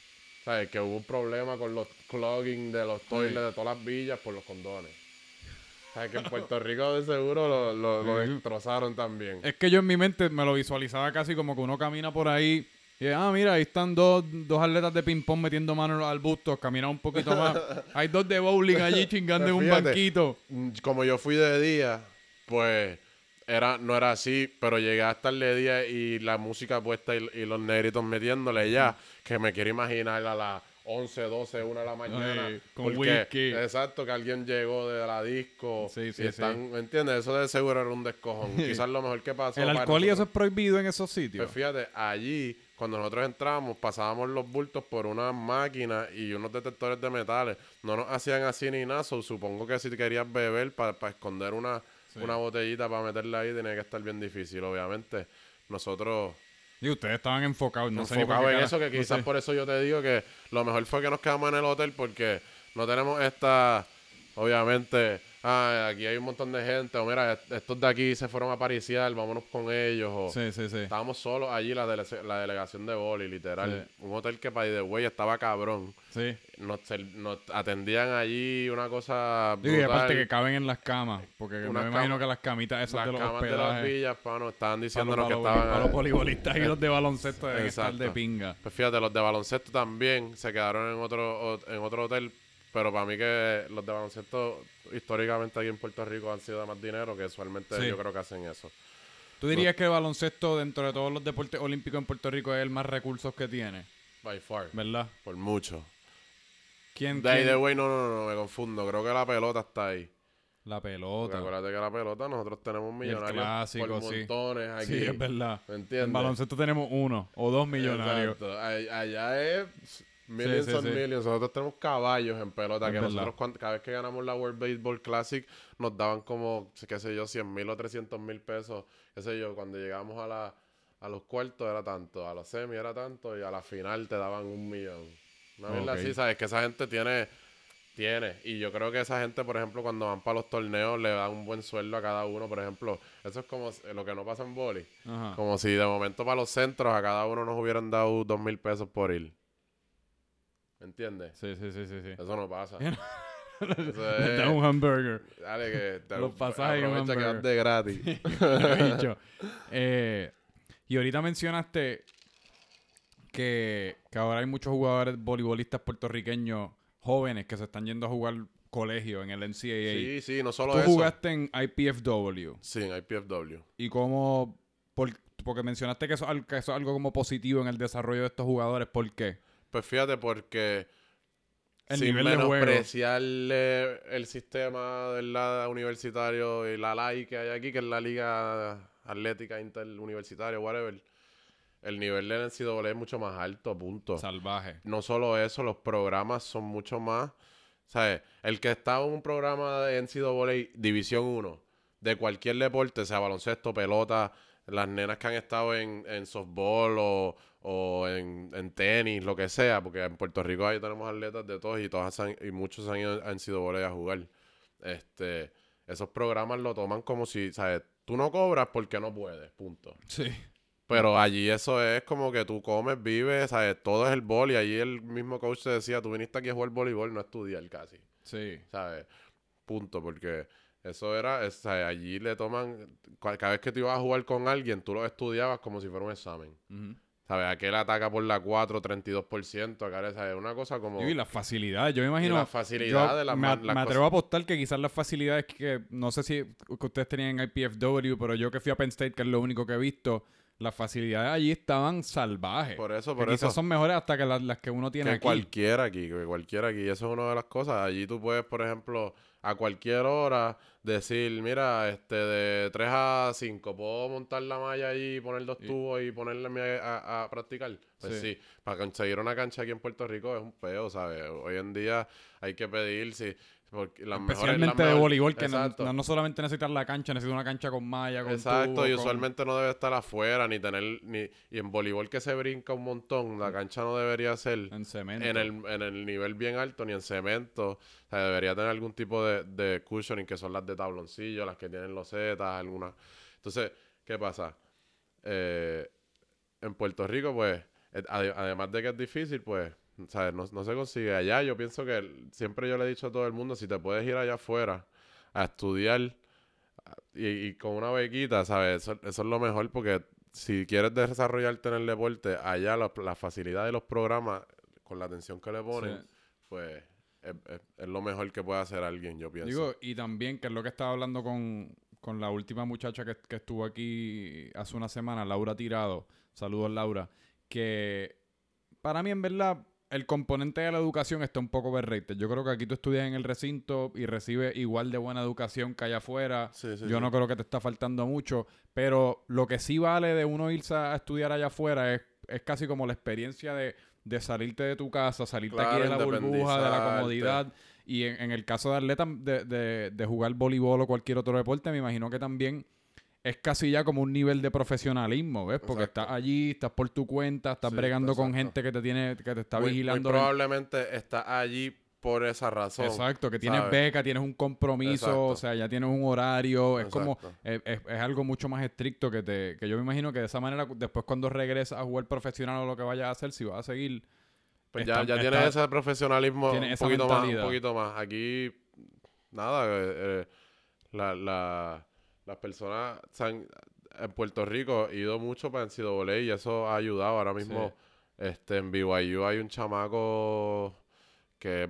¿Sabes? Que hubo un problema con los clogging de los toilets de todas las villas por los condones. ¿Sabes? Que en Puerto Rico de seguro lo, lo, lo destrozaron también. Es que yo en mi mente me lo visualizaba casi como que uno camina por ahí y, ah, mira, ahí están dos, dos atletas de ping-pong metiendo manos al busto, camina un poquito más. Hay dos de bowling allí chingando en un banquito. Mm, como yo fui de día, pues era no era así, pero llegué a estar de día y la música puesta y, y los negritos metiéndole ya, que me quiero imaginar a las 11, 12, 1 de la mañana. Ay, con porque- whisky. Exacto, que alguien llegó de la disco. Sí, sí, y están, ¿me entiendes? Eso de seguro era un descojón. Quizás lo mejor que pasó. El alcohol y eso es prohibido en esos sitios. pues fíjate, allí, cuando nosotros entramos, pasábamos los bultos por una máquina y unos detectores de metales. No nos hacían así ni nada. so supongo que si querías beber para esconder una, una botellita para meterla ahí, tenía que estar bien difícil, obviamente. Nosotros Y ustedes estaban enfocados, no enfocados en cara- eso, que quizás por eso yo te digo que lo mejor fue que nos quedamos en el hotel porque no tenemos esta, obviamente, ah, aquí hay un montón de gente, o mira, est- estos de aquí se fueron a pariciar, vámonos con ellos, o Sí, sí, sí. estábamos solos allí, la, dele- la delegación de boli, literal. Sí. Un hotel que, by the way, estaba cabrón. Sí. Nos, nos atendían allí una cosa Digo, y aparte brutal. que caben en las camas, porque me imagino camas- que las camitas esas Las de los camas de las villas, pano, estaban para diciéndonos que para estaban... para los voleibolistas y los de baloncesto deben estar de pinga. Pues fíjate, los de baloncesto también se quedaron en otro, en otro hotel, pero para mí que los de baloncesto históricamente aquí en Puerto Rico han sido de más dinero, que usualmente Sí. yo creo que hacen eso. ¿Tú dirías que el baloncesto dentro de todos los deportes olímpicos en Puerto Rico es el más recursos que tiene? By far. ¿Verdad? Por mucho. ¿Quién, De ahí quién? de way, no, no, no, me confundo. Creo que la pelota está ahí. La Porque pelota. acuérdate que la pelota nosotros tenemos millonarios clásico, por sí. montones aquí. Sí, es verdad. ¿Me En entiendes? baloncesto tenemos uno o dos millonarios. Exacto. Allá es millions sí, and sí. millions. Nosotros tenemos caballos en pelota. Es que verdad. nosotros cada vez que ganamos la World Baseball Classic nos daban como, qué sé yo, 100 mil o 300 mil pesos. Qué sé yo, cuando llegamos a, la, a los cuartos era tanto, a los semi era tanto y a la final te daban un millón. Una mierda Ok. así, ¿sabes? Que esa gente tiene Tiene. Y yo creo que esa gente, por ejemplo, cuando van para los torneos, le dan un buen sueldo a cada uno. Por ejemplo, eso es como lo que no pasa en boli. Ajá. Como si de momento para los centros a cada uno nos hubieran dado dos mil pesos por ir. ¿Me entiendes? Sí, sí, sí, sí. sí. Eso no pasa. Da es- un hamburger. Dale, que te Los pasajes un que de gratis. Qué bicho. Eh, y ahorita mencionaste que, que ahora hay muchos jugadores voleibolistas puertorriqueños jóvenes que se están yendo a jugar colegio en el NCAA. Sí, sí, no solo Tú eso. jugaste en IPFW. Sí, en IPFW. ¿Y cómo? por- porque mencionaste que eso, que eso es algo como positivo en el desarrollo de estos jugadores. ¿Por qué? Pues fíjate, porque El sin nivel menospreciarle el sistema del universitario y la LAI que hay aquí, que es la Liga Atlética Interuniversitaria, whatever, el nivel de NCAA es mucho más alto, punto. Salvaje. no solo eso, los programas son mucho más. ¿Sabes? El que está en un programa de NCAA División 1, de cualquier deporte, sea baloncesto, pelota, las nenas que han estado en, en softball o, o en, en tenis, lo que sea, porque en Puerto Rico ahí tenemos atletas de todos y, todas han- y muchos han ido a NCAA a jugar. Este, esos programas lo toman como si, ¿sabes? Tú no cobras porque no puedes, punto. Sí. Pero allí eso es como que tú comes, vives, ¿sabes? Todo es el boli. Allí el mismo coach te decía, tú viniste aquí a jugar voleibol, no a estudiar casi, Sí. ¿sabes? Punto, porque eso era, es- ¿sabes? Allí le toman, cada vez que tú ibas a jugar con alguien, tú lo estudiabas como si fuera un examen. Ujú. ¿Sabes? Aquel ataca por la 4, 32%, acá, ¿sabes? Una cosa como... Y las facilidades, yo me imagino. las facilidades, yo las me, me atrevo a apostar que quizás las facilidades que no sé si que ustedes tenían en IPFW, pero yo que fui a Penn State, que es lo único que he visto, las facilidades allí estaban salvajes. Por eso, que por quizás eso. son mejores hasta que las, las que uno tiene que aquí. cualquiera aquí, que cualquiera aquí. Eso es una de las cosas. Allí tú puedes, por ejemplo, a cualquier hora decir, mira, este de 3 a 5, ¿puedo montar la malla allí, poner dos Y- tubos y ponerle a, a- a practicar? Pues Sí. sí. para conseguir una cancha aquí en Puerto Rico es un peo, ¿sabes? Hoy en día hay que pedir, si... Porque las mejores- las Especialmente de mejor- voleibol, que no, no, no solamente necesitas la cancha, necesitas una cancha con malla, con Exacto, tubo, y con- usualmente no debe estar afuera, ni tener, ni, y en voleibol que se brinca un montón, la cancha no debería ser en cemento. en el, en el nivel bien alto, ni en cemento. O sea, debería tener algún tipo de, de cushioning, que son las de tabloncillo, las que tienen losetas, algunas. Entonces, ¿qué pasa? Eh, en Puerto Rico, pues, eh, ade- además de que es difícil, pues, No, no se consigue. Allá yo pienso que siempre yo le he dicho a todo el mundo, si te puedes ir allá afuera a estudiar y, y con una bequita, ¿sabes? Eso, eso es lo mejor porque si quieres desarrollarte en el deporte, allá la- las facilidades de los programas, con la atención que le ponen, Sí. pues es, es- es lo mejor que puede hacer alguien, yo pienso. Digo, y también, que es lo que estaba hablando con, con la última muchacha que, que estuvo aquí hace una semana, Laura Tirado. Saludos, Laura. Que para mí, en verdad, el componente de la educación está un poco overrated. Yo creo que aquí tú estudias en el recinto y recibes igual de buena educación que allá afuera. Sí, sí, Yo sí. no creo que te está faltando mucho, pero lo que sí vale de uno irse a estudiar allá afuera es, es casi como la experiencia de, de salirte de tu casa, salirte aquí de la burbuja, de la comodidad. Y en, en el caso de atleta de, de, de jugar voleibol o cualquier otro deporte, me imagino que también es casi ya como un nivel de profesionalismo, ¿ves? Porque Exacto. estás allí, estás por tu cuenta, estás Sí, bregando con gente que te tiene, que te está Muy- muy vigilando. probablemente está allí por esa razón. Exacto, que tienes ¿sabes? beca, tienes un compromiso, Exacto. o sea, ya tienes un horario, es como, Exacto. es, es- es algo mucho más estricto que te, que yo me imagino que de esa manera, después cuando regresas a jugar profesional o lo que vayas a hacer, si vas a seguir, Pues ya, ya está- tiene ese profesionalismo un poquito más, un poquito más. Aquí, nada, eh, eh, la, la- las personas han- en Puerto Rico he ido mucho para NCAA y eso ha ayudado. Ahora mismo, este, en BYU hay un chamaco que,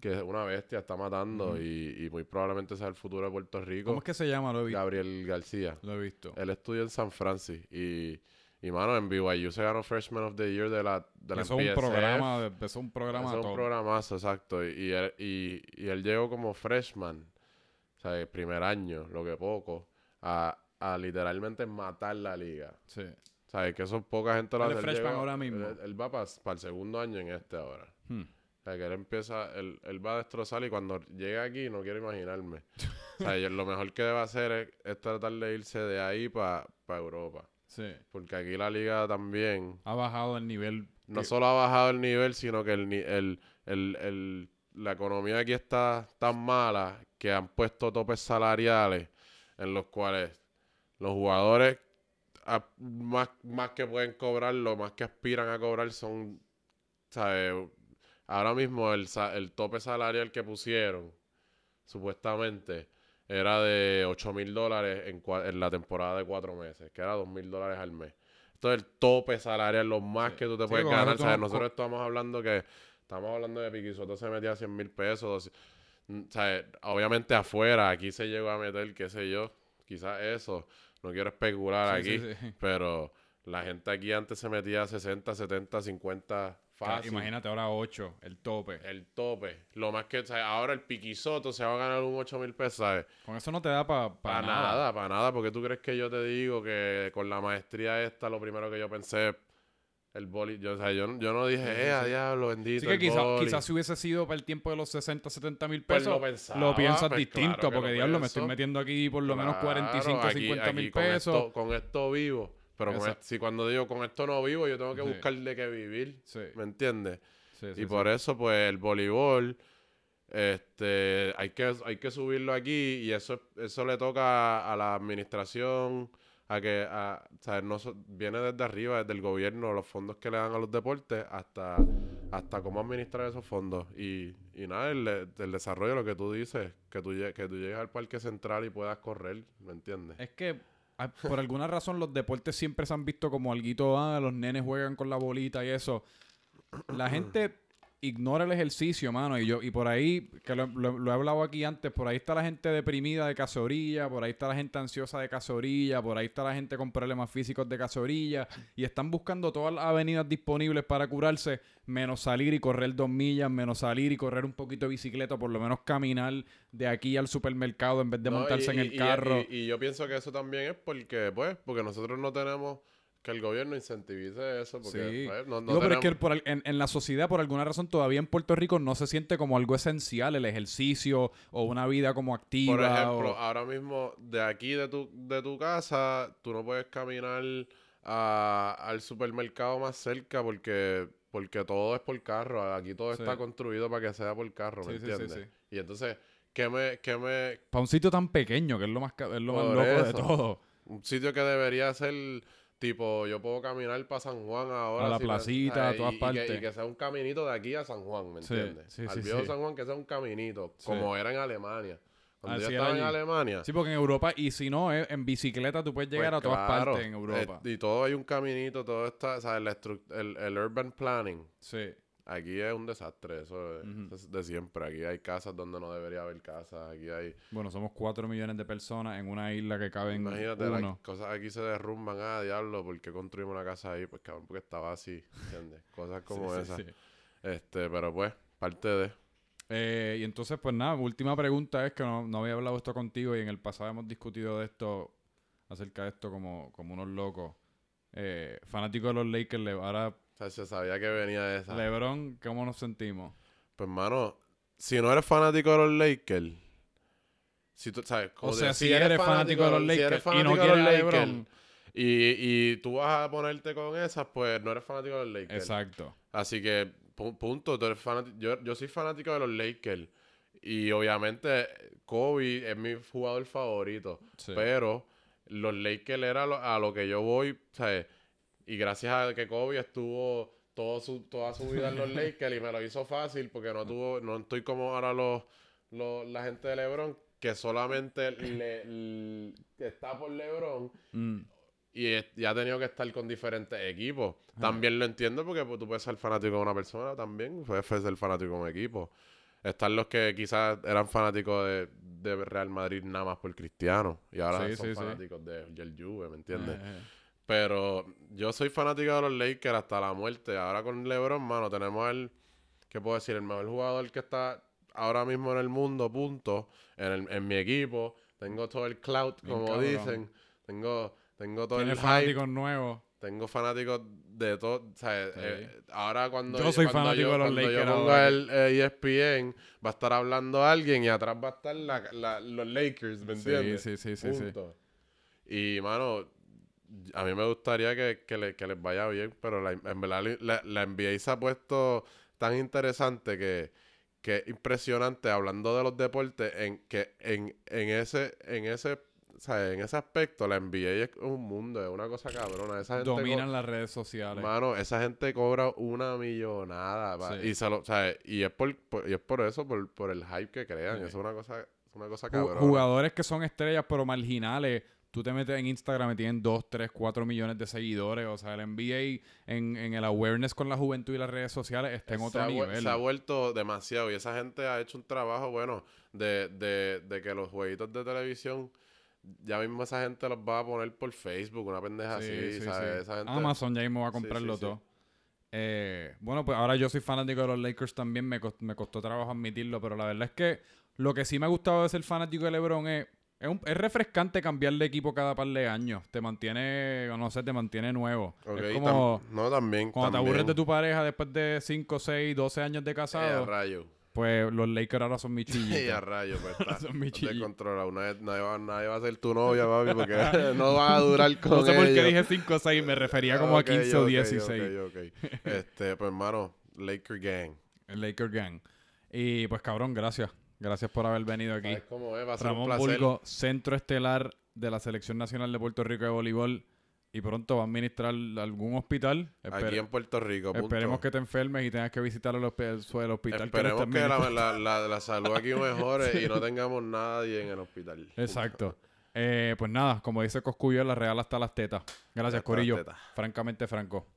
que es una bestia, está matando y, y muy probablemente sea el futuro de Puerto Rico. ¿cómo es que se llama? Lo he, vi- Gabriel García. lo he visto. Él estudia en San Francis y, y mano, en BYU se ganó Freshman of the Year de la, de la Eso es un programa, es un programa Eso es un programazo, exacto. Y, y él, y, y él llegó como freshman, o sea, el primer año, lo que poco, a, a literalmente matar la liga. Sí. Sea, que eso poca gente lo hace. Él llegó- ahora mismo. Él, él va para el segundo año en este ahora. Hmm. O sea, que él empieza, él, él va a destrozar y cuando llegue aquí no quiero imaginarme. o sea, yo- lo mejor que debe hacer es, es tratar de irse de ahí para Europa. Sí. Porque aquí la liga también Ha bajado el nivel. no que- solo ha bajado el nivel, sino que el, ni- el, el, el, la economía aquí está tan mala que han puesto topes salariales en los cuales los jugadores a- más, más que pueden cobrar, lo más que aspiran a cobrar son, ¿sabes? Ahora mismo el, sa- el tope salarial que pusieron, supuestamente, era de 8 mil dólares en, en la temporada de cuatro meses, que era 2 mil dólares al mes. Esto es el tope salarial, lo más Sí. que tú te Sí, puedes ganar. tú- Nosotros estamos hablando que, estamos hablando de Piquisoto se metía 100 mil pesos. Mm. Obviamente afuera, aquí se llegó a meter, qué sé yo, quizás eso. No quiero especular Sí, aquí, sí, sí. pero la gente aquí antes se metía 60, 70, 50 fácil. Imagínate ahora 8, el tope. El tope. Lo más que, ahora el piquisoto se va a ganar un 8 mil pesos, ¿sabes? Con eso no te da para Para nada, para nada. Porque tú crees que yo te digo que con la maestría esta, lo primero que yo pensé, el boli. Yo, o sea, yo, yo no dije, eh, a diablo, bendito. Así que quizás boli". quizás si hubiese sido para el tiempo de los 60, 70 mil Pues pesos, lo lo, pensaba, piensas pues distinto, claro que porque lo diablo, me estoy metiendo aquí por lo menos Claro, 45, aquí- 50 aquí mil pesos. Esto, con esto vivo. Pero con esto- si cuando digo con esto no vivo, yo tengo que Sí. buscar de qué vivir. Sí, ¿Me entiendes? sí, y por eso, pues, el voleibol, este, hay que, hay que subirlo aquí y eso, eso le toca a la administración, a que, a, ¿sabes? No, so- viene desde arriba, desde el gobierno, los fondos que le dan a los deportes, hasta, hasta cómo administrar esos fondos. Y, y nada, el, el desarrollo, lo que tú dices, que tú, que tú llegues al parque central y puedas correr, ¿me entiendes? Es que ah, por alguna razón los deportes siempre se han visto como alguito, ah, los nenes juegan con la bolita y eso. La gente ignora el ejercicio, mano, y yo y por ahí, que lo, lo- lo he hablado aquí antes, por ahí está la gente deprimida de casorilla, por ahí está la gente ansiosa de casorilla, por ahí está la gente con problemas físicos de casorilla, y están buscando todas las avenidas disponibles para curarse, menos salir y correr dos millas, menos salir y correr un poquito de bicicleta, por lo menos caminar de aquí al supermercado en vez de No, montarse y- en el y- carro. Y, y yo pienso que eso también es porque, pues, porque nosotros no tenemos que el gobierno incentivize eso, porque Sí. pues, no, no Digo, pero es que por en, en la sociedad, por alguna razón, todavía en Puerto Rico no se siente como algo esencial el ejercicio o una vida como activa. Por ejemplo, o- ahora mismo de aquí de tu, de tu casa, tú no puedes caminar a- al supermercado más cerca porque, porque todo es por carro. Aquí todo Sí. está construido para que sea por carro, ¿me Sí, entiendes? Y entonces, ¿qué me, qué me... Para un sitio tan pequeño, que es lo más, es lo más loco de todo. Un sitio que debería ser tipo, yo puedo caminar para San Juan ahora. A la si me- placita, a todas y- y que- partes. Y que, sea un caminito de aquí a San Juan, ¿me Sí, entiendes? sí, Al viejo. San Juan que sea un caminito, como era en Alemania. Cuando yo estaba en. Alemania, Sí, porque en Europa, y si no, eh, en bicicleta tú puedes llegar pues a todas claro, partes en Europa. eh, y todo hay un caminito, todo está, ¿sabes? La estru- el, el urban planning. sí. Aquí es un desastre, eso es, Ujú. eso es de siempre. Aquí hay casas donde no debería haber casas. Aquí hay. Bueno, somos 4 millones de personas en una isla que caben Imagínate, las cosas aquí se derrumban. Ah, diablo, ¿por qué construimos una casa ahí? Pues cabrón, porque estaba así, ¿entiendes? Cosas como Sí, esas. sí. Este, pero pues, parte de. Eh, y entonces, pues nada, última pregunta es que no, no había hablado esto contigo y en el pasado hemos discutido de esto, acerca de esto como, como unos locos. Eh, fanático de los Lakers, ahora O sea, se sabía que venía esa. LeBron, ¿cómo nos sentimos? Pues, mano, si no eres fanático de los Lakers, si tú, ¿sabes? O Como sea, de- si eres fanático de los si Lakers eres y no de quieres a LeBron, Y, y tú vas a ponerte con esas, pues no eres fanático de los Lakers. exacto. Así que, pu- punto, tú eres fanático. Yo, yo soy fanático de los Lakers. Y obviamente, Kobe es mi jugador favorito. Sí. Pero los Lakers era lo- a lo que yo voy, ¿sabes? Y gracias a que Kobe estuvo todo su, toda su vida en los Lakers y me lo hizo fácil porque no tuvo, no estoy como ahora los, los- la gente de LeBron que solamente le, le- está por LeBron Mm, y, y ha tenido que estar con diferentes equipos. También lo entiendo porque pues, tú puedes ser fanático de una persona también, puedes ser fanático de un equipo. Están los que quizás eran fanáticos de, de Real Madrid nada más por Cristiano y ahora Sí, son sí, sí. fanáticos de, del Juve, ¿me entiendes? eh, eh. Pero yo soy fanático de los Lakers hasta la muerte. Ahora con LeBron, mano, tenemos el, ¿qué puedo decir? El mejor jugador que está ahora mismo en el mundo, punto. En, el- en mi equipo. Tengo todo el clout, como cabrón. dicen. Tengo, tengo todo Tiene el fanáticos nuevos. Tengo fanáticos de todo. o sea, eh, ahora cuando Yo soy cuando fanático de los cuando yo Lakers ponga el eh, ESPN, va a estar hablando alguien y atrás va a estar la- la- los Lakers, ¿me Sí, entiendes? sí, sí, sí, sí. Punto. Y, mano, a mí me gustaría que, que, le- que les vaya bien, pero la, en verdad la, la NBA se ha puesto tan interesante que, que es impresionante hablando de los deportes, en que en, en ese, en ese, o sea, en ese aspecto la NBA es un mundo, es una cosa cabrona. Esa gente Dominan las redes sociales. Mano, esa gente cobra una millonada. Sí. Y, se lo, o sea, y es por, por- y es por eso, por, por el hype que crean. Sí. Eso es una cosa, es una cosa cabrona. Jugadores que son estrellas pero marginales. Tú te metes en Instagram y tienen 2, 3, 4 millones de seguidores. O sea, el NBA en, en el awareness con la juventud y las redes sociales está en se otro ha, nivel. se ha vuelto demasiado. Y esa gente ha hecho un trabajo bueno de, de, de que los jueguitos de televisión, ya mismo esa gente los va a poner por Facebook, una pendeja Sí, así, sí, ¿sabes? sí. Esa gente, Amazon ya mismo va a comprarlo todo. Eh, bueno, pues ahora yo soy fanático de los Lakers también. Me, cost- me costó trabajo admitirlo, pero la verdad es que lo que sí me ha gustado de ser fanático de LeBron es. Es, un- es refrescante cambiar de equipo cada par de años. Te mantiene, no sé, te mantiene nuevo. Ok, es como tam- no, también. cuando te también. aburres de tu pareja después de 5, 6, 12 años de Eh, a casado, rayo. pues los Lakers ahora son mi Y a chillitos. rayo, pues está Son mi chilli. descontrolado. Nadie, nadie, va, nadie va a ser tu novia, papi, porque no va a durar con no sé por qué ellos. dije 5, 6, me refería como Ok, a 15 o ok, 16. ok, ok. Este, pues, hermano, Laker Gang. El Laker Gang. Y pues cabrón, gracias. Gracias por haber venido aquí. ¿Sabes cómo es? Va a ser un Ramón. Bulgo, centro estelar de la Selección Nacional de Puerto Rico de Voleibol. Y pronto va a administrar algún hospital. Aquí Espere- en Puerto Rico, punto. esperemos que te enfermes y tengas que visitar el, hosp- el hospital. que Esperemos no que la, la, la, la salud aquí mejore y no tengamos nadie en el hospital. Exacto. Eh, pues nada, como dice Coscuyo, la real hasta las tetas. Gracias, Hasta Corillo. tetas. Francamente franco.